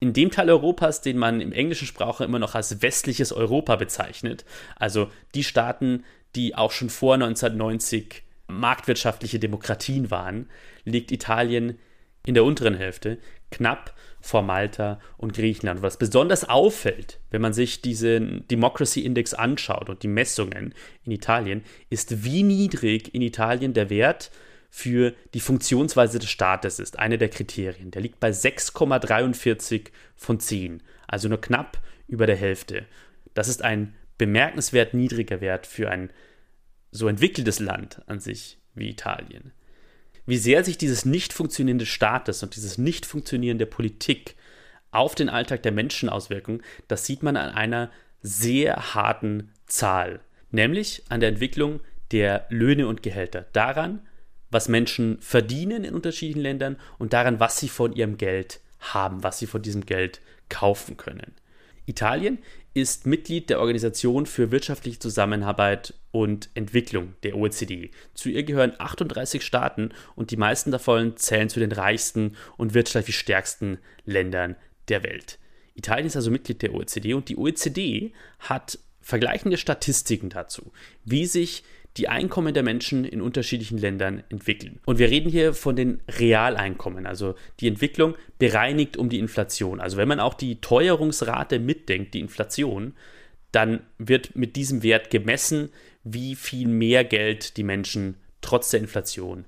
In dem Teil Europas, den man im englischen Sprache immer noch als westliches Europa bezeichnet, also die Staaten, die auch schon vor 1990 marktwirtschaftliche Demokratien waren, liegt Italien in der unteren Hälfte, knapp vor Malta und Griechenland. Was besonders auffällt, wenn man sich diesen Democracy Index anschaut und die Messungen in Italien, ist, wie niedrig in Italien der Wert für die Funktionsweise des Staates ist. Eine der Kriterien. Der liegt bei 6,43 von 10, also nur knapp über der Hälfte. Das ist ein bemerkenswert niedriger Wert für ein so entwickeltes Land an sich wie Italien wie sehr sich dieses nicht funktionierende Staates und dieses nicht funktionierende Politik auf den Alltag der Menschen auswirken, das sieht man an einer sehr harten Zahl, nämlich an der Entwicklung der Löhne und Gehälter, daran, was Menschen verdienen in unterschiedlichen Ländern und daran, was sie von ihrem Geld haben, was sie von diesem Geld kaufen können. Italien ist Mitglied der Organisation für wirtschaftliche Zusammenarbeit und Entwicklung der OECD. Zu ihr gehören 38 Staaten und die meisten davon zählen zu den reichsten und wirtschaftlich stärksten Ländern der Welt. Italien ist also Mitglied der OECD und die OECD hat vergleichende Statistiken dazu, wie sich die Einkommen der Menschen in unterschiedlichen Ländern entwickeln. Und wir reden hier von den Realeinkommen, also die Entwicklung bereinigt um die Inflation. Also wenn man auch die Teuerungsrate mitdenkt, die Inflation, dann wird mit diesem Wert gemessen, wie viel mehr Geld die Menschen trotz der Inflation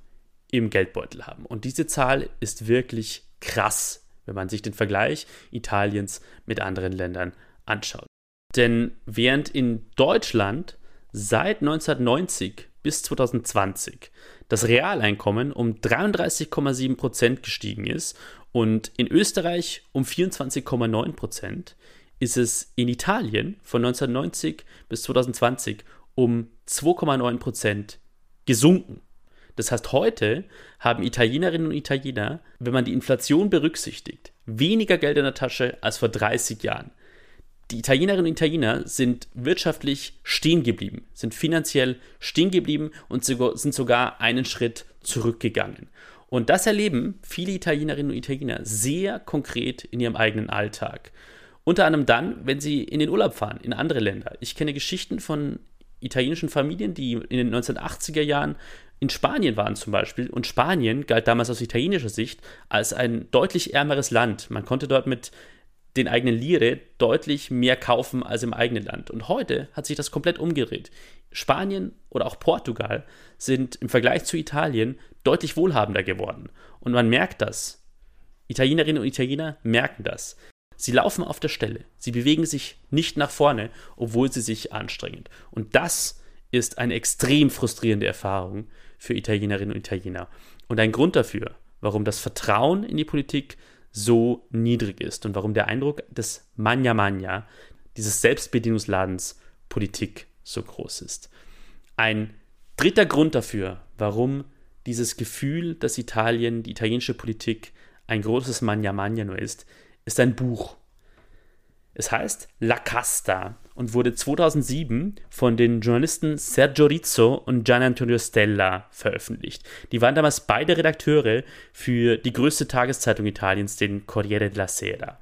im Geldbeutel haben. Und diese Zahl ist wirklich krass, wenn man sich den Vergleich Italiens mit anderen Ländern anschaut. Denn während in Deutschland seit 1990 bis 2020 das Realeinkommen um 33,7 Prozent gestiegen ist und in Österreich um 24,9 Prozent, ist es in Italien von 1990 bis 2020 um 2,9 Prozent gesunken. Das heißt, heute haben Italienerinnen und Italiener, wenn man die Inflation berücksichtigt, weniger Geld in der Tasche als vor 30 Jahren die Italienerinnen und Italiener sind wirtschaftlich stehen geblieben, sind finanziell stehen geblieben und sind sogar einen Schritt zurückgegangen. Und das erleben viele Italienerinnen und Italiener sehr konkret in ihrem eigenen Alltag. Unter anderem dann, wenn sie in den Urlaub fahren, in andere Länder. Ich kenne Geschichten von italienischen Familien, die in den 1980er Jahren in Spanien waren zum Beispiel. Und Spanien galt damals aus italienischer Sicht als ein deutlich ärmeres Land. Man konnte dort mit den eigenen Lire deutlich mehr kaufen als im eigenen Land. Und heute hat sich das komplett umgedreht. Spanien oder auch Portugal sind im Vergleich zu Italien deutlich wohlhabender geworden. Und man merkt das. Italienerinnen und Italiener merken das. Sie laufen auf der Stelle. Sie bewegen sich nicht nach vorne, obwohl sie sich anstrengen. Und das ist eine extrem frustrierende Erfahrung für Italienerinnen und Italiener. Und ein Grund dafür, warum das Vertrauen in die Politik so niedrig ist und warum der Eindruck des Magna Magna, dieses Selbstbedienungsladens Politik so groß ist. Ein dritter Grund dafür, warum dieses Gefühl, dass Italien, die italienische Politik ein großes Magna Magna nur ist, ist ein Buch. Es heißt La Casta und wurde 2007 von den Journalisten Sergio Rizzo und Gian Antonio Stella veröffentlicht. Die waren damals beide Redakteure für die größte Tageszeitung Italiens, den Corriere della Sera.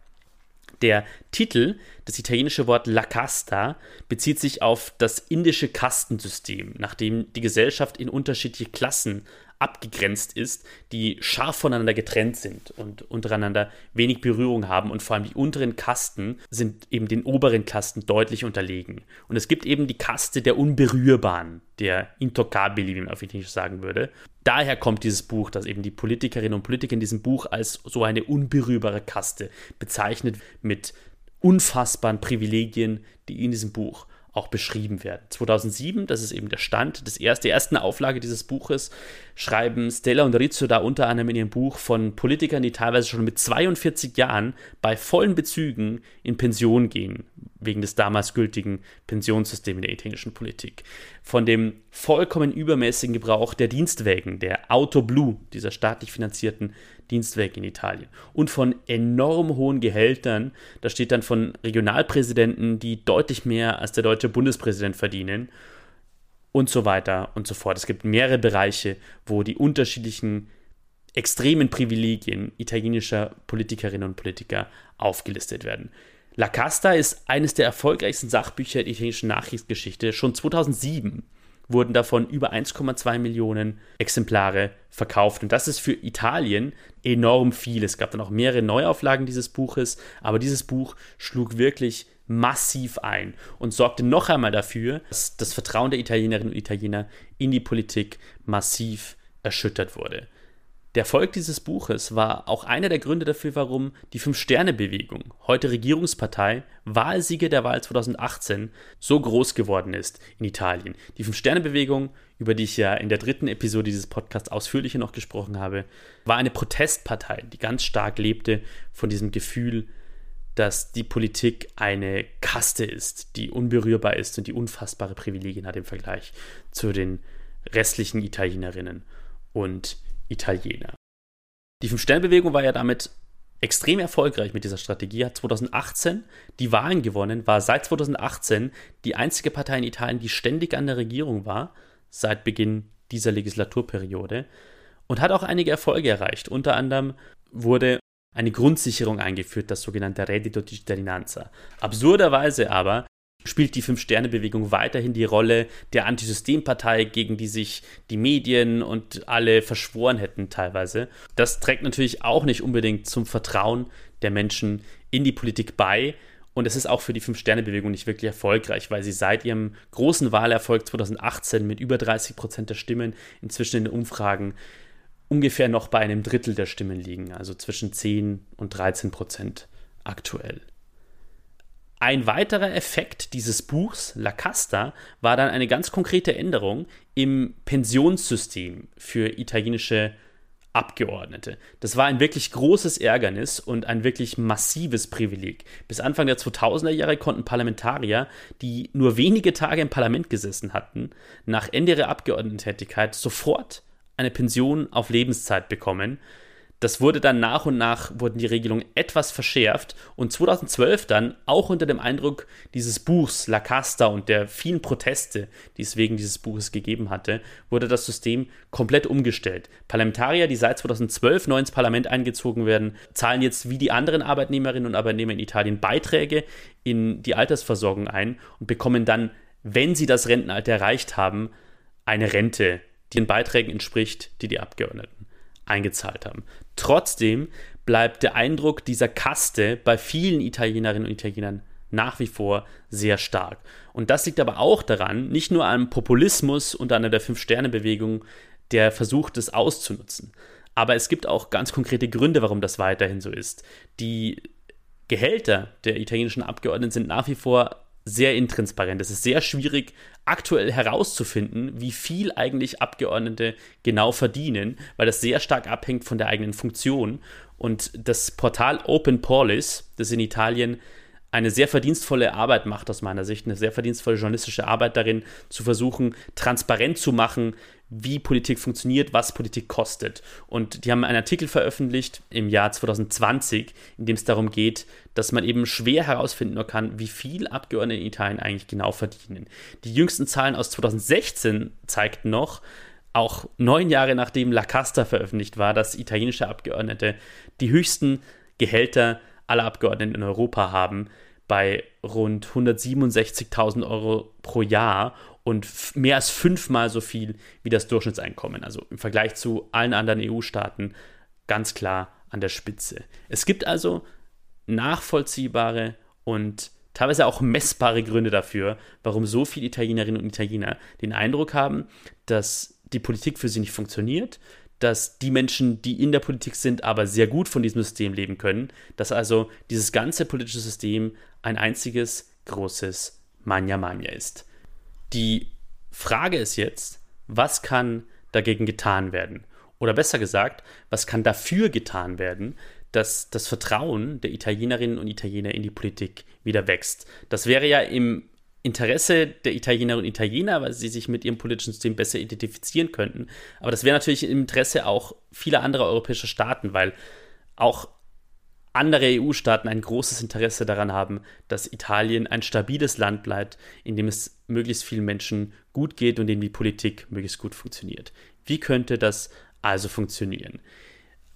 Der Titel, das italienische Wort La Casta, bezieht sich auf das indische Kastensystem, nachdem die Gesellschaft in unterschiedliche Klassen abgegrenzt ist, die scharf voneinander getrennt sind und untereinander wenig Berührung haben und vor allem die unteren Kasten sind eben den oberen Kasten deutlich unterlegen. Und es gibt eben die Kaste der Unberührbaren, der Intoccabili, wie man auf Italienisch sagen würde. Daher kommt dieses Buch, das eben die Politikerinnen und Politiker in diesem Buch als so eine unberührbare Kaste bezeichnet mit unfassbaren Privilegien, die in diesem Buch auch beschrieben werden. 2007, das ist eben der Stand des ersten, der ersten Auflage dieses Buches, schreiben Stella und Rizzo da unter anderem in ihrem Buch von Politikern, die teilweise schon mit 42 Jahren bei vollen Bezügen in Pension gehen, wegen des damals gültigen Pensionssystems in der italienischen Politik. Von dem vollkommen übermäßigen Gebrauch der Dienstwägen, der Auto Blu, dieser staatlich finanzierten Dienstweg in Italien. Und von enorm hohen Gehältern, da steht dann von Regionalpräsidenten, die deutlich mehr als der deutsche Bundespräsident verdienen und so weiter und so fort. Es gibt mehrere Bereiche, wo die unterschiedlichen extremen Privilegien italienischer Politikerinnen und Politiker aufgelistet werden. La Casta ist eines der erfolgreichsten Sachbücher der italienischen Nachkriegsgeschichte. Schon 2007 wurden davon über 1,2 Millionen Exemplare verkauft. Und das ist für Italien enorm viel. Es gab dann auch mehrere Neuauflagen dieses Buches, aber dieses Buch schlug wirklich massiv ein und sorgte noch einmal dafür, dass das Vertrauen der Italienerinnen und Italiener in die Politik massiv erschüttert wurde. Der Erfolg dieses Buches war auch einer der Gründe dafür, warum die Fünf-Sterne-Bewegung, heute Regierungspartei, Wahlsieger der Wahl 2018, so groß geworden ist in Italien. Die Fünf-Sterne-Bewegung, über die ich ja in der dritten Episode dieses Podcasts ausführlicher noch gesprochen habe, war eine Protestpartei, die ganz stark lebte von diesem Gefühl, dass die Politik eine Kaste ist, die unberührbar ist und die unfassbare Privilegien hat im Vergleich zu den restlichen Italienerinnen und Italiener. Die Fünf-Sterne-Bewegung war ja damit extrem erfolgreich mit dieser Strategie, hat 2018 die Wahlen gewonnen, war seit 2018 die einzige Partei in Italien, die ständig an der Regierung war, seit Beginn dieser Legislaturperiode und hat auch einige Erfolge erreicht. Unter anderem wurde eine Grundsicherung eingeführt, das sogenannte Reddito di Cittadinanza. Absurderweise aber spielt die Fünf-Sterne-Bewegung weiterhin die Rolle der Antisystempartei, gegen die sich die Medien und alle verschworen hätten teilweise. Das trägt natürlich auch nicht unbedingt zum Vertrauen der Menschen in die Politik bei. Und es ist auch für die Fünf-Sterne-Bewegung nicht wirklich erfolgreich, weil sie seit ihrem großen Wahlerfolg 2018 mit über 30 Prozent der Stimmen inzwischen in den Umfragen ungefähr noch bei einem Drittel der Stimmen liegen, also zwischen 10 und 13 Prozent aktuell. Ein weiterer Effekt dieses Buchs, La Casta, war dann eine ganz konkrete Änderung im Pensionssystem für italienische Abgeordnete. Das war ein wirklich großes Ärgernis und ein wirklich massives Privileg. Bis Anfang der 2000er Jahre konnten Parlamentarier, die nur wenige Tage im Parlament gesessen hatten, nach Ende ihrer Abgeordnetentätigkeit sofort eine Pension auf Lebenszeit bekommen. Das wurde dann nach und nach, wurden die Regelungen etwas verschärft und 2012 dann, auch unter dem Eindruck dieses Buchs La Casta und der vielen Proteste, die es wegen dieses Buches gegeben hatte, wurde das System komplett umgestellt. Parlamentarier, die seit 2012 neu ins Parlament eingezogen werden, zahlen jetzt wie die anderen Arbeitnehmerinnen und Arbeitnehmer in Italien Beiträge in die Altersversorgung ein und bekommen dann, wenn sie das Rentenalter erreicht haben, eine Rente, den Beiträgen entspricht, die die Abgeordneten eingezahlt haben. Trotzdem bleibt der Eindruck dieser Kaste bei vielen Italienerinnen und Italienern nach wie vor sehr stark. Und das liegt aber auch daran, nicht nur am Populismus und an der Fünf-Sterne-Bewegung, der versucht, es auszunutzen. Aber es gibt auch ganz konkrete Gründe, warum das weiterhin so ist. Die Gehälter der italienischen Abgeordneten sind nach wie vor sehr intransparent. Es ist sehr schwierig, aktuell herauszufinden, wie viel eigentlich Abgeordnete genau verdienen, weil das sehr stark abhängt von der eigenen Funktion. Und das Portal Open Polis, das in Italien eine sehr verdienstvolle Arbeit macht aus meiner Sicht, eine sehr verdienstvolle journalistische Arbeit darin, zu versuchen, transparent zu machen, wie Politik funktioniert, was Politik kostet. Und die haben einen Artikel veröffentlicht im Jahr 2020, in dem es darum geht, dass man eben schwer herausfinden kann, wie viel Abgeordnete in Italien eigentlich genau verdienen. Die jüngsten Zahlen aus 2016 zeigten noch, auch neun Jahre nachdem La Casta veröffentlicht war, dass italienische Abgeordnete die höchsten Gehälter aller Abgeordneten in Europa haben bei rund 167.000 Euro pro Jahr und mehr als fünfmal so viel wie das Durchschnittseinkommen. Also im Vergleich zu allen anderen EU-Staaten ganz klar an der Spitze. Es gibt also nachvollziehbare und teilweise auch messbare Gründe dafür, warum so viele Italienerinnen und Italiener den Eindruck haben, dass die Politik für sie nicht funktioniert, dass die Menschen, die in der Politik sind, aber sehr gut von diesem System leben können, dass also dieses ganze politische System ein einziges großes Mania Mania ist. Die Frage ist jetzt, was kann dagegen getan werden? Oder besser gesagt, was kann dafür getan werden, dass das Vertrauen der Italienerinnen und Italiener in die Politik wieder wächst? Das wäre ja im Interesse der Italienerinnen und Italiener, weil sie sich mit ihrem politischen System besser identifizieren könnten. Aber das wäre natürlich im Interesse auch vieler anderer europäischer Staaten, weil auch andere EU-Staaten ein großes Interesse daran haben, dass Italien ein stabiles Land bleibt, in dem es möglichst vielen Menschen gut geht und in dem die Politik möglichst gut funktioniert. Wie könnte das also funktionieren?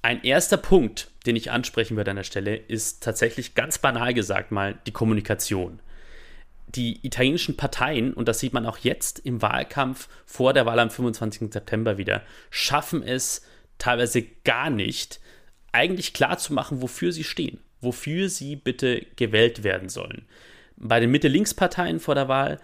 Ein erster Punkt, den ich ansprechen würde an der Stelle, ist tatsächlich ganz banal gesagt mal die Kommunikation die italienischen Parteien, und das sieht man auch jetzt im Wahlkampf vor der Wahl am 25. September wieder, schaffen es teilweise gar nicht, eigentlich klar zu machen, wofür sie stehen, wofür sie bitte gewählt werden sollen. Bei den Mitte-Links-Parteien vor der Wahl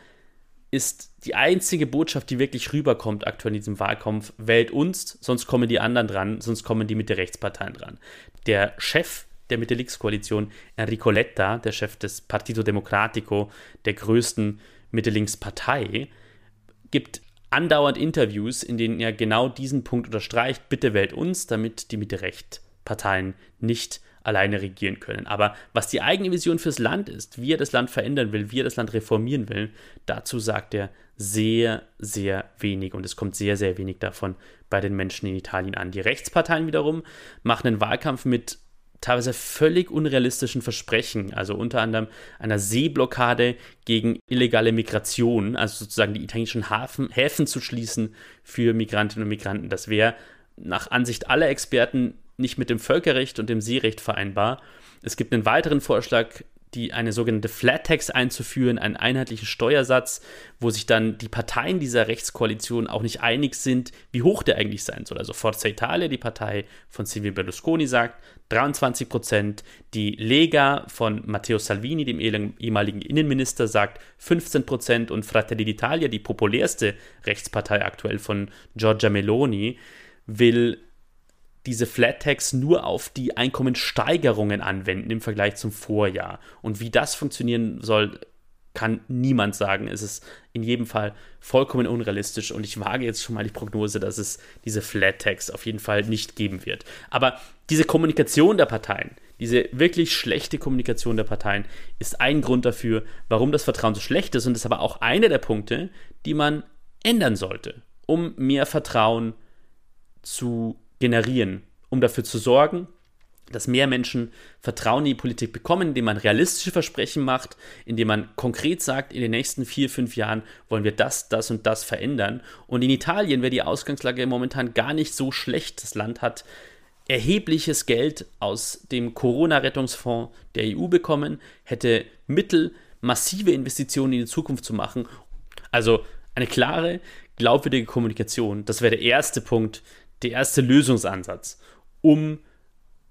ist die einzige Botschaft, die wirklich rüberkommt aktuell in diesem Wahlkampf, wählt uns, sonst kommen die anderen dran, sonst kommen die Mitte-Rechts-Parteien dran. Der Chef der Mitte-Links-Koalition, Enrico Letta, der Chef des Partito Democratico, der größten Mitte-Links-Partei, gibt andauernd Interviews, in denen er genau diesen Punkt unterstreicht, bitte wählt uns, damit die Mitte-Recht-Parteien nicht alleine regieren können. Aber was die eigene Vision fürs Land ist, wie er das Land verändern will, wie er das Land reformieren will, dazu sagt er sehr, sehr wenig und es kommt sehr, sehr wenig davon bei den Menschen in Italien an. Die Rechtsparteien wiederum machen einen Wahlkampf mit teilweise völlig unrealistischen Versprechen, also unter anderem einer Seeblockade gegen illegale Migration, also sozusagen die italienischen Hafen, Häfen zu schließen für Migrantinnen und Migranten. Das wäre nach Ansicht aller Experten nicht mit dem Völkerrecht und dem Seerecht vereinbar. Es gibt einen weiteren Vorschlag, die eine sogenannte Flat Tax einzuführen, einen einheitlichen Steuersatz, wo sich dann die Parteien dieser Rechtskoalition auch nicht einig sind, wie hoch der eigentlich sein soll. Also Forza Italia, die Partei von Silvio Berlusconi, sagt 23 Prozent. Die Lega von Matteo Salvini, dem ehemaligen Innenminister, sagt 15 Prozent. Und Fratelli d'Italia, die populärste Rechtspartei aktuell von Giorgia Meloni, will diese Flat Tax nur auf die Einkommenssteigerungen anwenden im Vergleich zum Vorjahr. Und wie das funktionieren soll, kann niemand sagen. Es ist in jedem Fall vollkommen unrealistisch und ich wage jetzt schon mal die Prognose, dass es diese Flat Tax auf jeden Fall nicht geben wird. Aber diese Kommunikation der Parteien, diese wirklich schlechte Kommunikation der Parteien ist ein Grund dafür, warum das Vertrauen so schlecht ist und ist aber auch einer der Punkte, die man ändern sollte, um mehr Vertrauen zu generieren, um dafür zu sorgen, dass mehr Menschen Vertrauen in die Politik bekommen, indem man realistische Versprechen macht, indem man konkret sagt, in den nächsten vier, fünf Jahren wollen wir das, das und das verändern. Und in Italien wäre die Ausgangslage momentan gar nicht so schlecht. Das Land hat erhebliches Geld aus dem Corona-Rettungsfonds der EU bekommen, hätte Mittel, massive Investitionen in die Zukunft zu machen. Also eine klare, glaubwürdige Kommunikation, das wäre der erste Punkt, der erste Lösungsansatz, um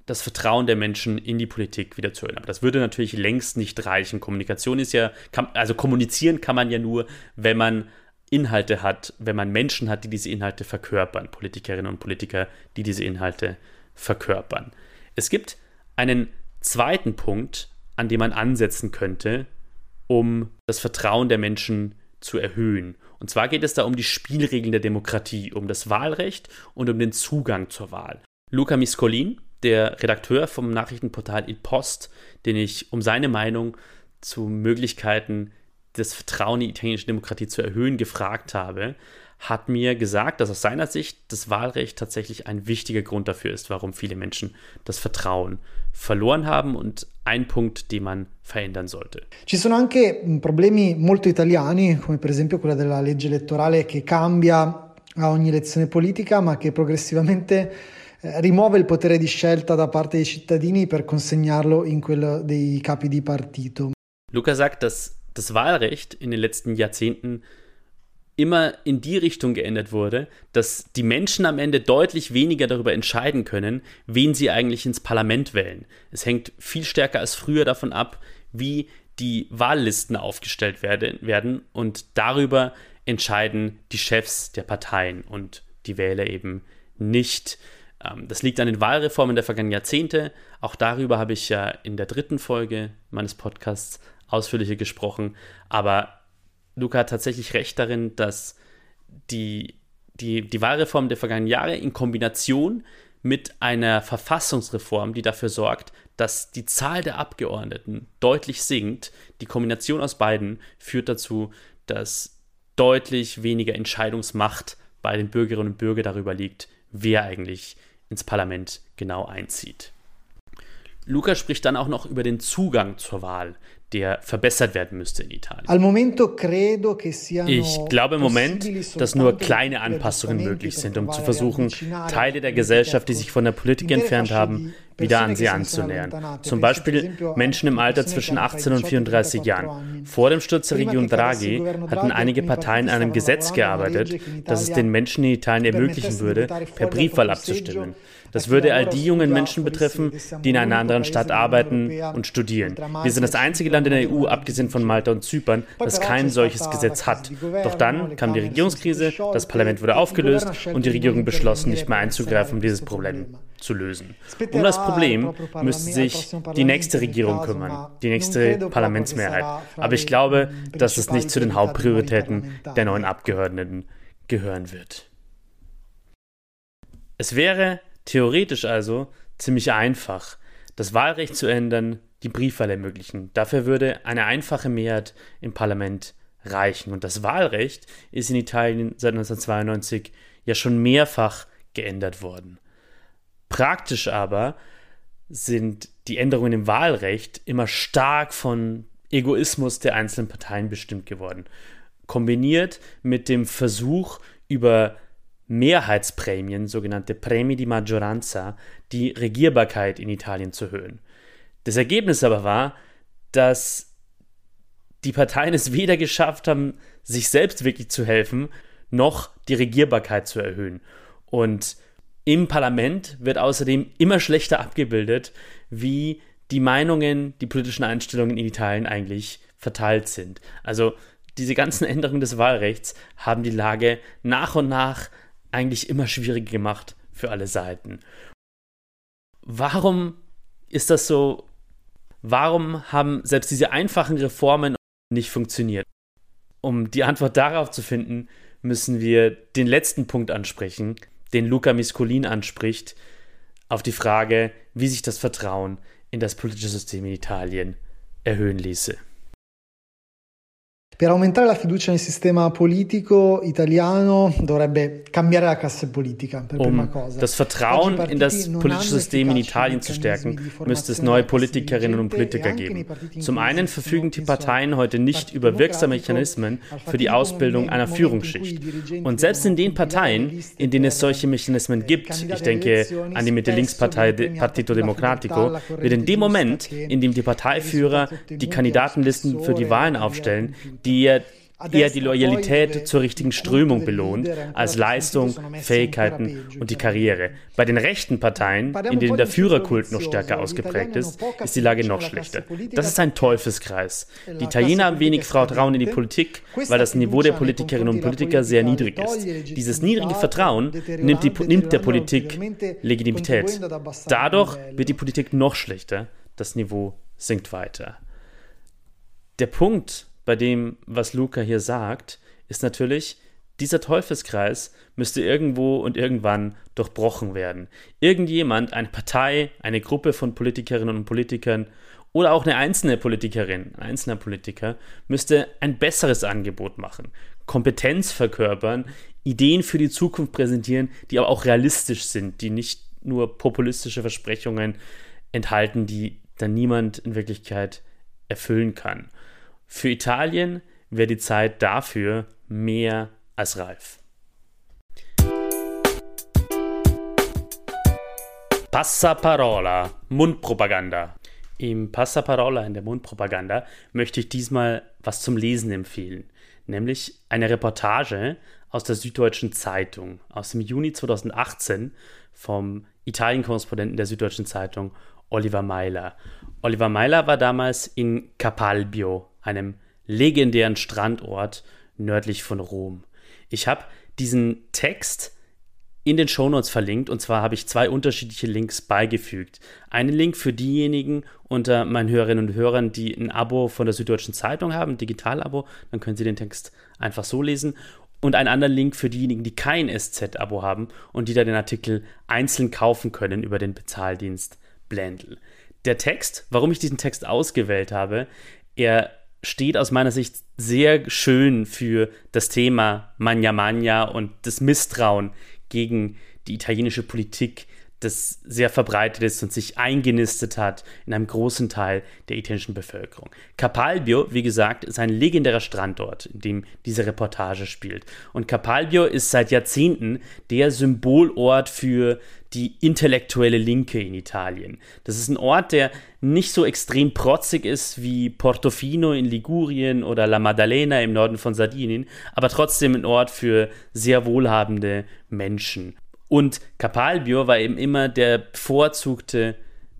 das Vertrauen der Menschen in die Politik wieder zu erhöhen. Aber das würde natürlich längst nicht reichen. Kommunikation ist ja, kann, also kommunizieren kann man ja nur, wenn man Inhalte hat, wenn man Menschen hat, die diese Inhalte verkörpern, Politikerinnen und Politiker, die diese Inhalte verkörpern. Es gibt einen zweiten Punkt, an dem man ansetzen könnte, um das Vertrauen der Menschen zu erhöhen. Und zwar geht es da um die Spielregeln der Demokratie, um das Wahlrecht und um den Zugang zur Wahl. Luca Miscolin, der Redakteur vom Nachrichtenportal Il Post, den ich um seine Meinung zu Möglichkeiten das Vertrauen in die italienische Demokratie zu erhöhen gefragt habe, hat mir gesagt, dass aus seiner Sicht das Wahlrecht tatsächlich ein wichtiger Grund dafür ist, warum viele Menschen das Vertrauen verloren haben und ein Punkt, den man verändern sollte. Ci sono anche problemi molto italiani, come per esempio quella della legge elettorale che cambia a ogni elezione politica, ma che progressivamente eh, rimuove il potere di scelta da parte dei cittadini per consegnarlo in quello dei capi di partito. Luca sagt, dass das Wahlrecht in den letzten Jahrzehnten immer in die Richtung geändert wurde, dass die Menschen am Ende deutlich weniger darüber entscheiden können, wen sie eigentlich ins Parlament wählen. Es hängt viel stärker als früher davon ab, wie die Wahllisten aufgestellt werden und darüber entscheiden die Chefs der Parteien und die Wähler eben nicht. Ähm, das liegt an den Wahlreformen der vergangenen Jahrzehnte. Auch darüber habe ich ja in der dritten Folge meines Podcasts ausführlicher gesprochen. Aber Luca hat tatsächlich recht darin, dass die, die, die Wahlreform der vergangenen Jahre in Kombination mit einer Verfassungsreform, die dafür sorgt, dass die Zahl der Abgeordneten deutlich sinkt, die Kombination aus beiden führt dazu, dass deutlich weniger Entscheidungsmacht bei den Bürgerinnen und Bürgern darüber liegt, wer eigentlich ins Parlament genau einzieht. Luca spricht dann auch noch über den Zugang zur Wahl, der verbessert werden müsste in Italien. Ich glaube im Moment, dass nur kleine Anpassungen möglich sind, um zu versuchen, Teile der Gesellschaft, die sich von der Politik entfernt haben, wieder an sie anzunähern. Zum Beispiel Menschen im Alter zwischen 18 und 34 Jahren. Vor dem Sturz der Regierung Draghi hatten einige Parteien an einem Gesetz gearbeitet, das es den Menschen in Italien ermöglichen würde, per Briefwahl abzustimmen. Das würde all die jungen Menschen betreffen, die in einer anderen Stadt arbeiten und studieren. Wir sind das einzige Land in der EU, abgesehen von Malta und Zypern, das kein solches Gesetz hat. Doch dann kam die Regierungskrise, das Parlament wurde aufgelöst und die Regierung beschloss, nicht mehr einzugreifen, um dieses Problem zu lösen. Um das Problem müsste sich die nächste Regierung kümmern, die nächste Parlamentsmehrheit. Aber ich glaube, dass es nicht zu den Hauptprioritäten der neuen Abgeordneten gehören wird. Es wäre theoretisch also ziemlich einfach, das Wahlrecht zu ändern, die Briefwahl ermöglichen. Dafür würde eine einfache Mehrheit im Parlament reichen. Und das Wahlrecht ist in Italien seit 1992 ja schon mehrfach geändert worden. Praktisch aber sind die Änderungen im Wahlrecht immer stark von Egoismus der einzelnen Parteien bestimmt geworden. Kombiniert mit dem Versuch, über Mehrheitsprämien, sogenannte Premi di Maggioranza, die Regierbarkeit in Italien zu erhöhen. Das Ergebnis aber war, dass die Parteien es weder geschafft haben, sich selbst wirklich zu helfen, noch die Regierbarkeit zu erhöhen. Und im Parlament wird außerdem immer schlechter abgebildet, wie die Meinungen, die politischen Einstellungen in Italien eigentlich verteilt sind. Also diese ganzen <laughs> Änderungen des Wahlrechts haben die Lage nach und nach eigentlich immer schwieriger gemacht für alle Seiten. Warum ist das so? Warum haben selbst diese einfachen Reformen nicht funktioniert? Um die Antwort darauf zu finden, müssen wir den letzten Punkt ansprechen, den Luca Miscolin anspricht, auf die Frage, wie sich das Vertrauen in das politische System in Italien erhöhen ließe. Per aumentare la fiducia nel sistema politico italiano dovrebbe cambiare la classe politica, per um prima cosa. das Vertrauen in das politische System in Italien zu stärken, müsste es neue Politikerinnen und Politiker geben. Zum einen verfügen die Parteien heute nicht über wirksame Mechanismen für die Ausbildung einer Führungsschicht. Und selbst in den Parteien, in denen es solche Mechanismen gibt, ich denke an die Mitte-Links-Partei Partito Democratico, wird in dem Moment, in dem die Parteiführer die Kandidatenlisten für die Wahlen aufstellen, die eher die Loyalität zur richtigen Strömung belohnt, als Leistung, Fähigkeiten und die Karriere. Bei den rechten Parteien, in denen der Führerkult noch stärker ausgeprägt ist, ist die Lage noch schlechter. Das ist ein Teufelskreis. Die Italiener haben wenig Vertrauen in die Politik, weil das Niveau der Politikerinnen und Politiker sehr niedrig ist. Dieses niedrige Vertrauen nimmt, die, nimmt der Politik Legitimität. Dadurch wird die Politik noch schlechter. Das Niveau sinkt weiter. Der Punkt, bei dem, was Luca hier sagt, ist natürlich, dieser Teufelskreis müsste irgendwo und irgendwann durchbrochen werden. Irgendjemand, eine Partei, eine Gruppe von Politikerinnen und Politikern oder auch eine einzelne Politikerin, ein einzelner Politiker, müsste ein besseres Angebot machen, Kompetenz verkörpern, Ideen für die Zukunft präsentieren, die aber auch realistisch sind, die nicht nur populistische Versprechungen enthalten, die dann niemand in Wirklichkeit erfüllen kann. Für Italien wäre die Zeit dafür mehr als reif. Passaparola, Mundpropaganda. Im Passaparola, in der Mundpropaganda, möchte ich diesmal was zum Lesen empfehlen, nämlich eine Reportage aus der Süddeutschen Zeitung aus dem Juni 2018 vom Italien-Korrespondenten der Süddeutschen Zeitung Oliver Meiler. Oliver Meiler war damals in Capalbio einem legendären Strandort nördlich von Rom. Ich habe diesen Text in den Shownotes verlinkt und zwar habe ich zwei unterschiedliche Links beigefügt. Einen Link für diejenigen unter meinen Hörerinnen und Hörern, die ein Abo von der Süddeutschen Zeitung haben, ein Digital-Abo, dann können Sie den Text einfach so lesen. Und einen anderen Link für diejenigen, die kein SZ-Abo haben und die da den Artikel einzeln kaufen können über den Bezahldienst Blendl. Der Text, warum ich diesen Text ausgewählt habe, er steht aus meiner Sicht sehr schön für das Thema Magna Magna und das Misstrauen gegen die italienische Politik, das sehr verbreitet ist und sich eingenistet hat in einem großen Teil der italienischen Bevölkerung. Capalbio, wie gesagt, ist ein legendärer Strandort, in dem diese Reportage spielt. Und Capalbio ist seit Jahrzehnten der Symbolort für die intellektuelle Linke in Italien. Das ist ein Ort, der nicht so extrem protzig ist wie Portofino in Ligurien oder La Maddalena im Norden von Sardinien, aber trotzdem ein Ort für sehr wohlhabende Menschen. Und Capalbio war eben immer der bevorzugte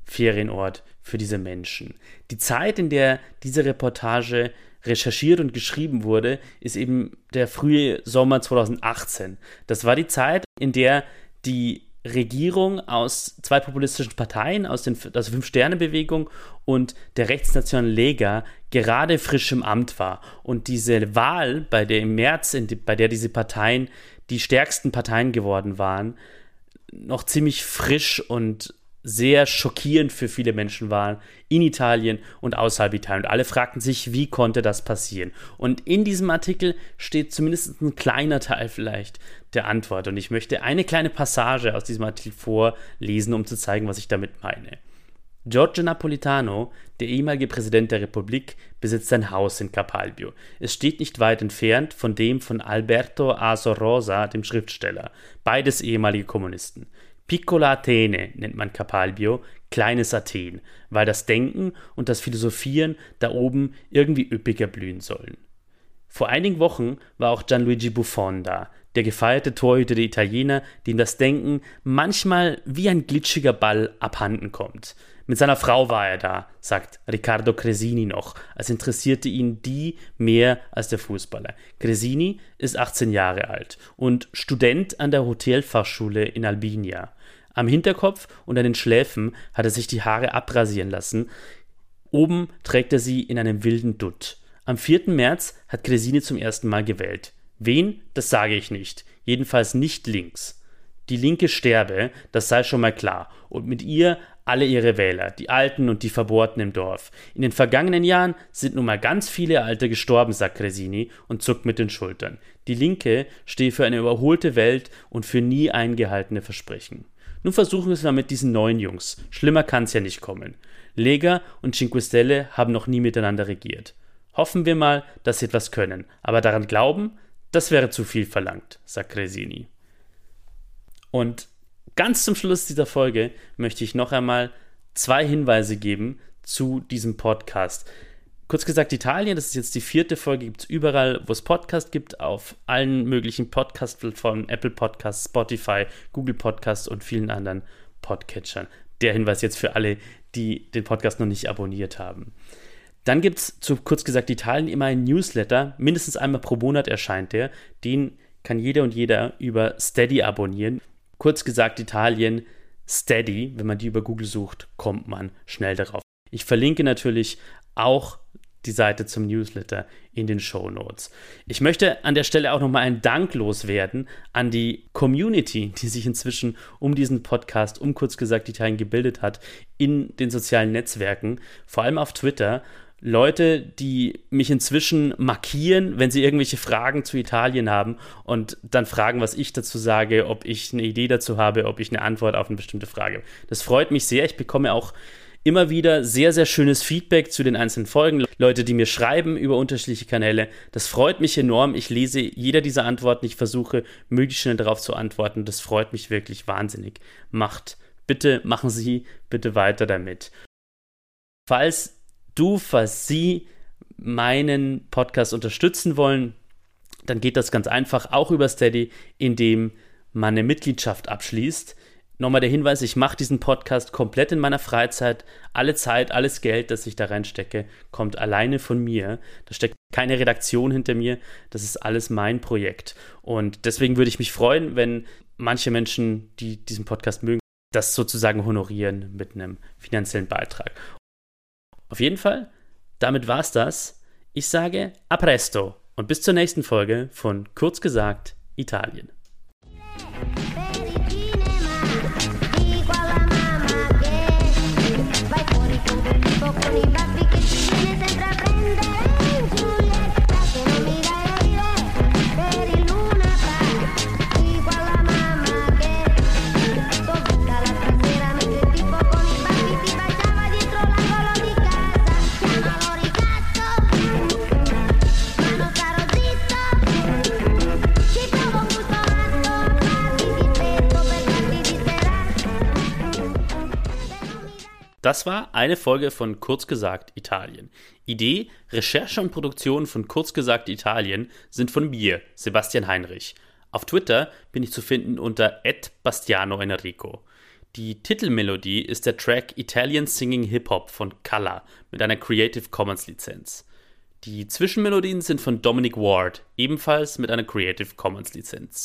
Ferienort für diese Menschen. Die Zeit, in der diese Reportage recherchiert und geschrieben wurde, ist eben der frühe Sommer 2018. Das war die Zeit, in der die Regierung aus zwei populistischen Parteien, aus, den, aus der Fünf-Sterne-Bewegung und der rechtsnationalen Lega gerade frisch im Amt war. Und diese Wahl, bei der im März, die, bei der diese Parteien die stärksten Parteien geworden waren, noch ziemlich frisch und sehr schockierend für viele Menschen waren in Italien und außerhalb Italien. Und alle fragten sich, wie konnte das passieren? Und in diesem Artikel steht zumindest ein kleiner Teil vielleicht der Antwort. Und ich möchte eine kleine Passage aus diesem Artikel vorlesen, um zu zeigen, was ich damit meine. Giorgio Napolitano, der ehemalige Präsident der Republik, besitzt ein Haus in Capalbio. Es steht nicht weit entfernt von dem von Alberto Aso Rosa, dem Schriftsteller, beides ehemalige Kommunisten. Piccola Atene nennt man Capalbio, kleines Athen, weil das Denken und das Philosophieren da oben irgendwie üppiger blühen sollen. Vor einigen Wochen war auch Gianluigi Buffon da, der gefeierte Torhüter der Italiener, dem das Denken manchmal wie ein glitschiger Ball abhanden kommt. Mit seiner Frau war er da, sagt Riccardo Cresini noch, als interessierte ihn die mehr als der Fußballer. Cresini ist 18 Jahre alt und Student an der Hotelfachschule in Albinia. Am Hinterkopf und an den Schläfen hat er sich die Haare abrasieren lassen. Oben trägt er sie in einem wilden Dutt. Am 4. März hat Cresini zum ersten Mal gewählt. Wen, das sage ich nicht. Jedenfalls nicht links. Die Linke sterbe, das sei schon mal klar, und mit ihr alle ihre Wähler, die Alten und die Verbohrten im Dorf. In den vergangenen Jahren sind nun mal ganz viele Alte gestorben, sagt Cresini und zuckt mit den Schultern. Die Linke stehe für eine überholte Welt und für nie eingehaltene Versprechen. Nun versuchen wir es mal mit diesen neuen Jungs. Schlimmer kann es ja nicht kommen. Lega und Cinque Stelle haben noch nie miteinander regiert. Hoffen wir mal, dass sie etwas können, aber daran glauben, das wäre zu viel verlangt, sagt Cresini. Und ganz zum Schluss dieser Folge möchte ich noch einmal zwei Hinweise geben zu diesem Podcast. Kurz gesagt, Italien, das ist jetzt die vierte Folge, gibt es überall, wo es Podcast gibt, auf allen möglichen Podcast-Plattformen, Apple Podcasts, Spotify, Google Podcasts und vielen anderen Podcatchern. Der Hinweis jetzt für alle, die den Podcast noch nicht abonniert haben. Dann gibt es zu kurz gesagt Italien immer ein Newsletter, mindestens einmal pro Monat erscheint der. Den kann jeder und jeder über Steady abonnieren. Kurz gesagt Italien, Steady, wenn man die über Google sucht, kommt man schnell darauf. Ich verlinke natürlich auch die Seite zum Newsletter in den Show Notes. Ich möchte an der Stelle auch nochmal einen Dank loswerden an die Community, die sich inzwischen um diesen Podcast, um kurz gesagt Italien gebildet hat, in den sozialen Netzwerken, vor allem auf Twitter Leute, die mich inzwischen markieren, wenn sie irgendwelche Fragen zu Italien haben und dann fragen, was ich dazu sage, ob ich eine Idee dazu habe, ob ich eine Antwort auf eine bestimmte Frage. Das freut mich sehr. Ich bekomme auch immer wieder sehr, sehr schönes Feedback zu den einzelnen Folgen. Leute, die mir schreiben über unterschiedliche Kanäle. Das freut mich enorm. Ich lese jeder dieser Antworten. Ich versuche, möglichst schnell darauf zu antworten. Das freut mich wirklich wahnsinnig. Macht, bitte machen Sie bitte weiter damit. Falls du, falls Sie meinen Podcast unterstützen wollen, dann geht das ganz einfach auch über Steady, indem man eine Mitgliedschaft abschließt. Nochmal der Hinweis, ich mache diesen Podcast komplett in meiner Freizeit. Alle Zeit, alles Geld, das ich da reinstecke, kommt alleine von mir. Da steckt keine Redaktion hinter mir. Das ist alles mein Projekt. Und deswegen würde ich mich freuen, wenn manche Menschen, die diesen Podcast mögen, das sozusagen honorieren mit einem finanziellen Beitrag. Auf jeden Fall, damit war's das. Ich sage a presto und bis zur nächsten Folge von Kurz gesagt Italien. Das war eine Folge von Kurz gesagt Italien. Idee, Recherche und Produktion von Kurz gesagt Italien sind von mir, Sebastian Heinrich. Auf Twitter bin ich zu finden unter @bastiano_enrico. Die Titelmelodie ist der Track Italian Singing Hip Hop von Color mit einer Creative Commons Lizenz. Die Zwischenmelodien sind von Dominic Ward, ebenfalls mit einer Creative Commons Lizenz.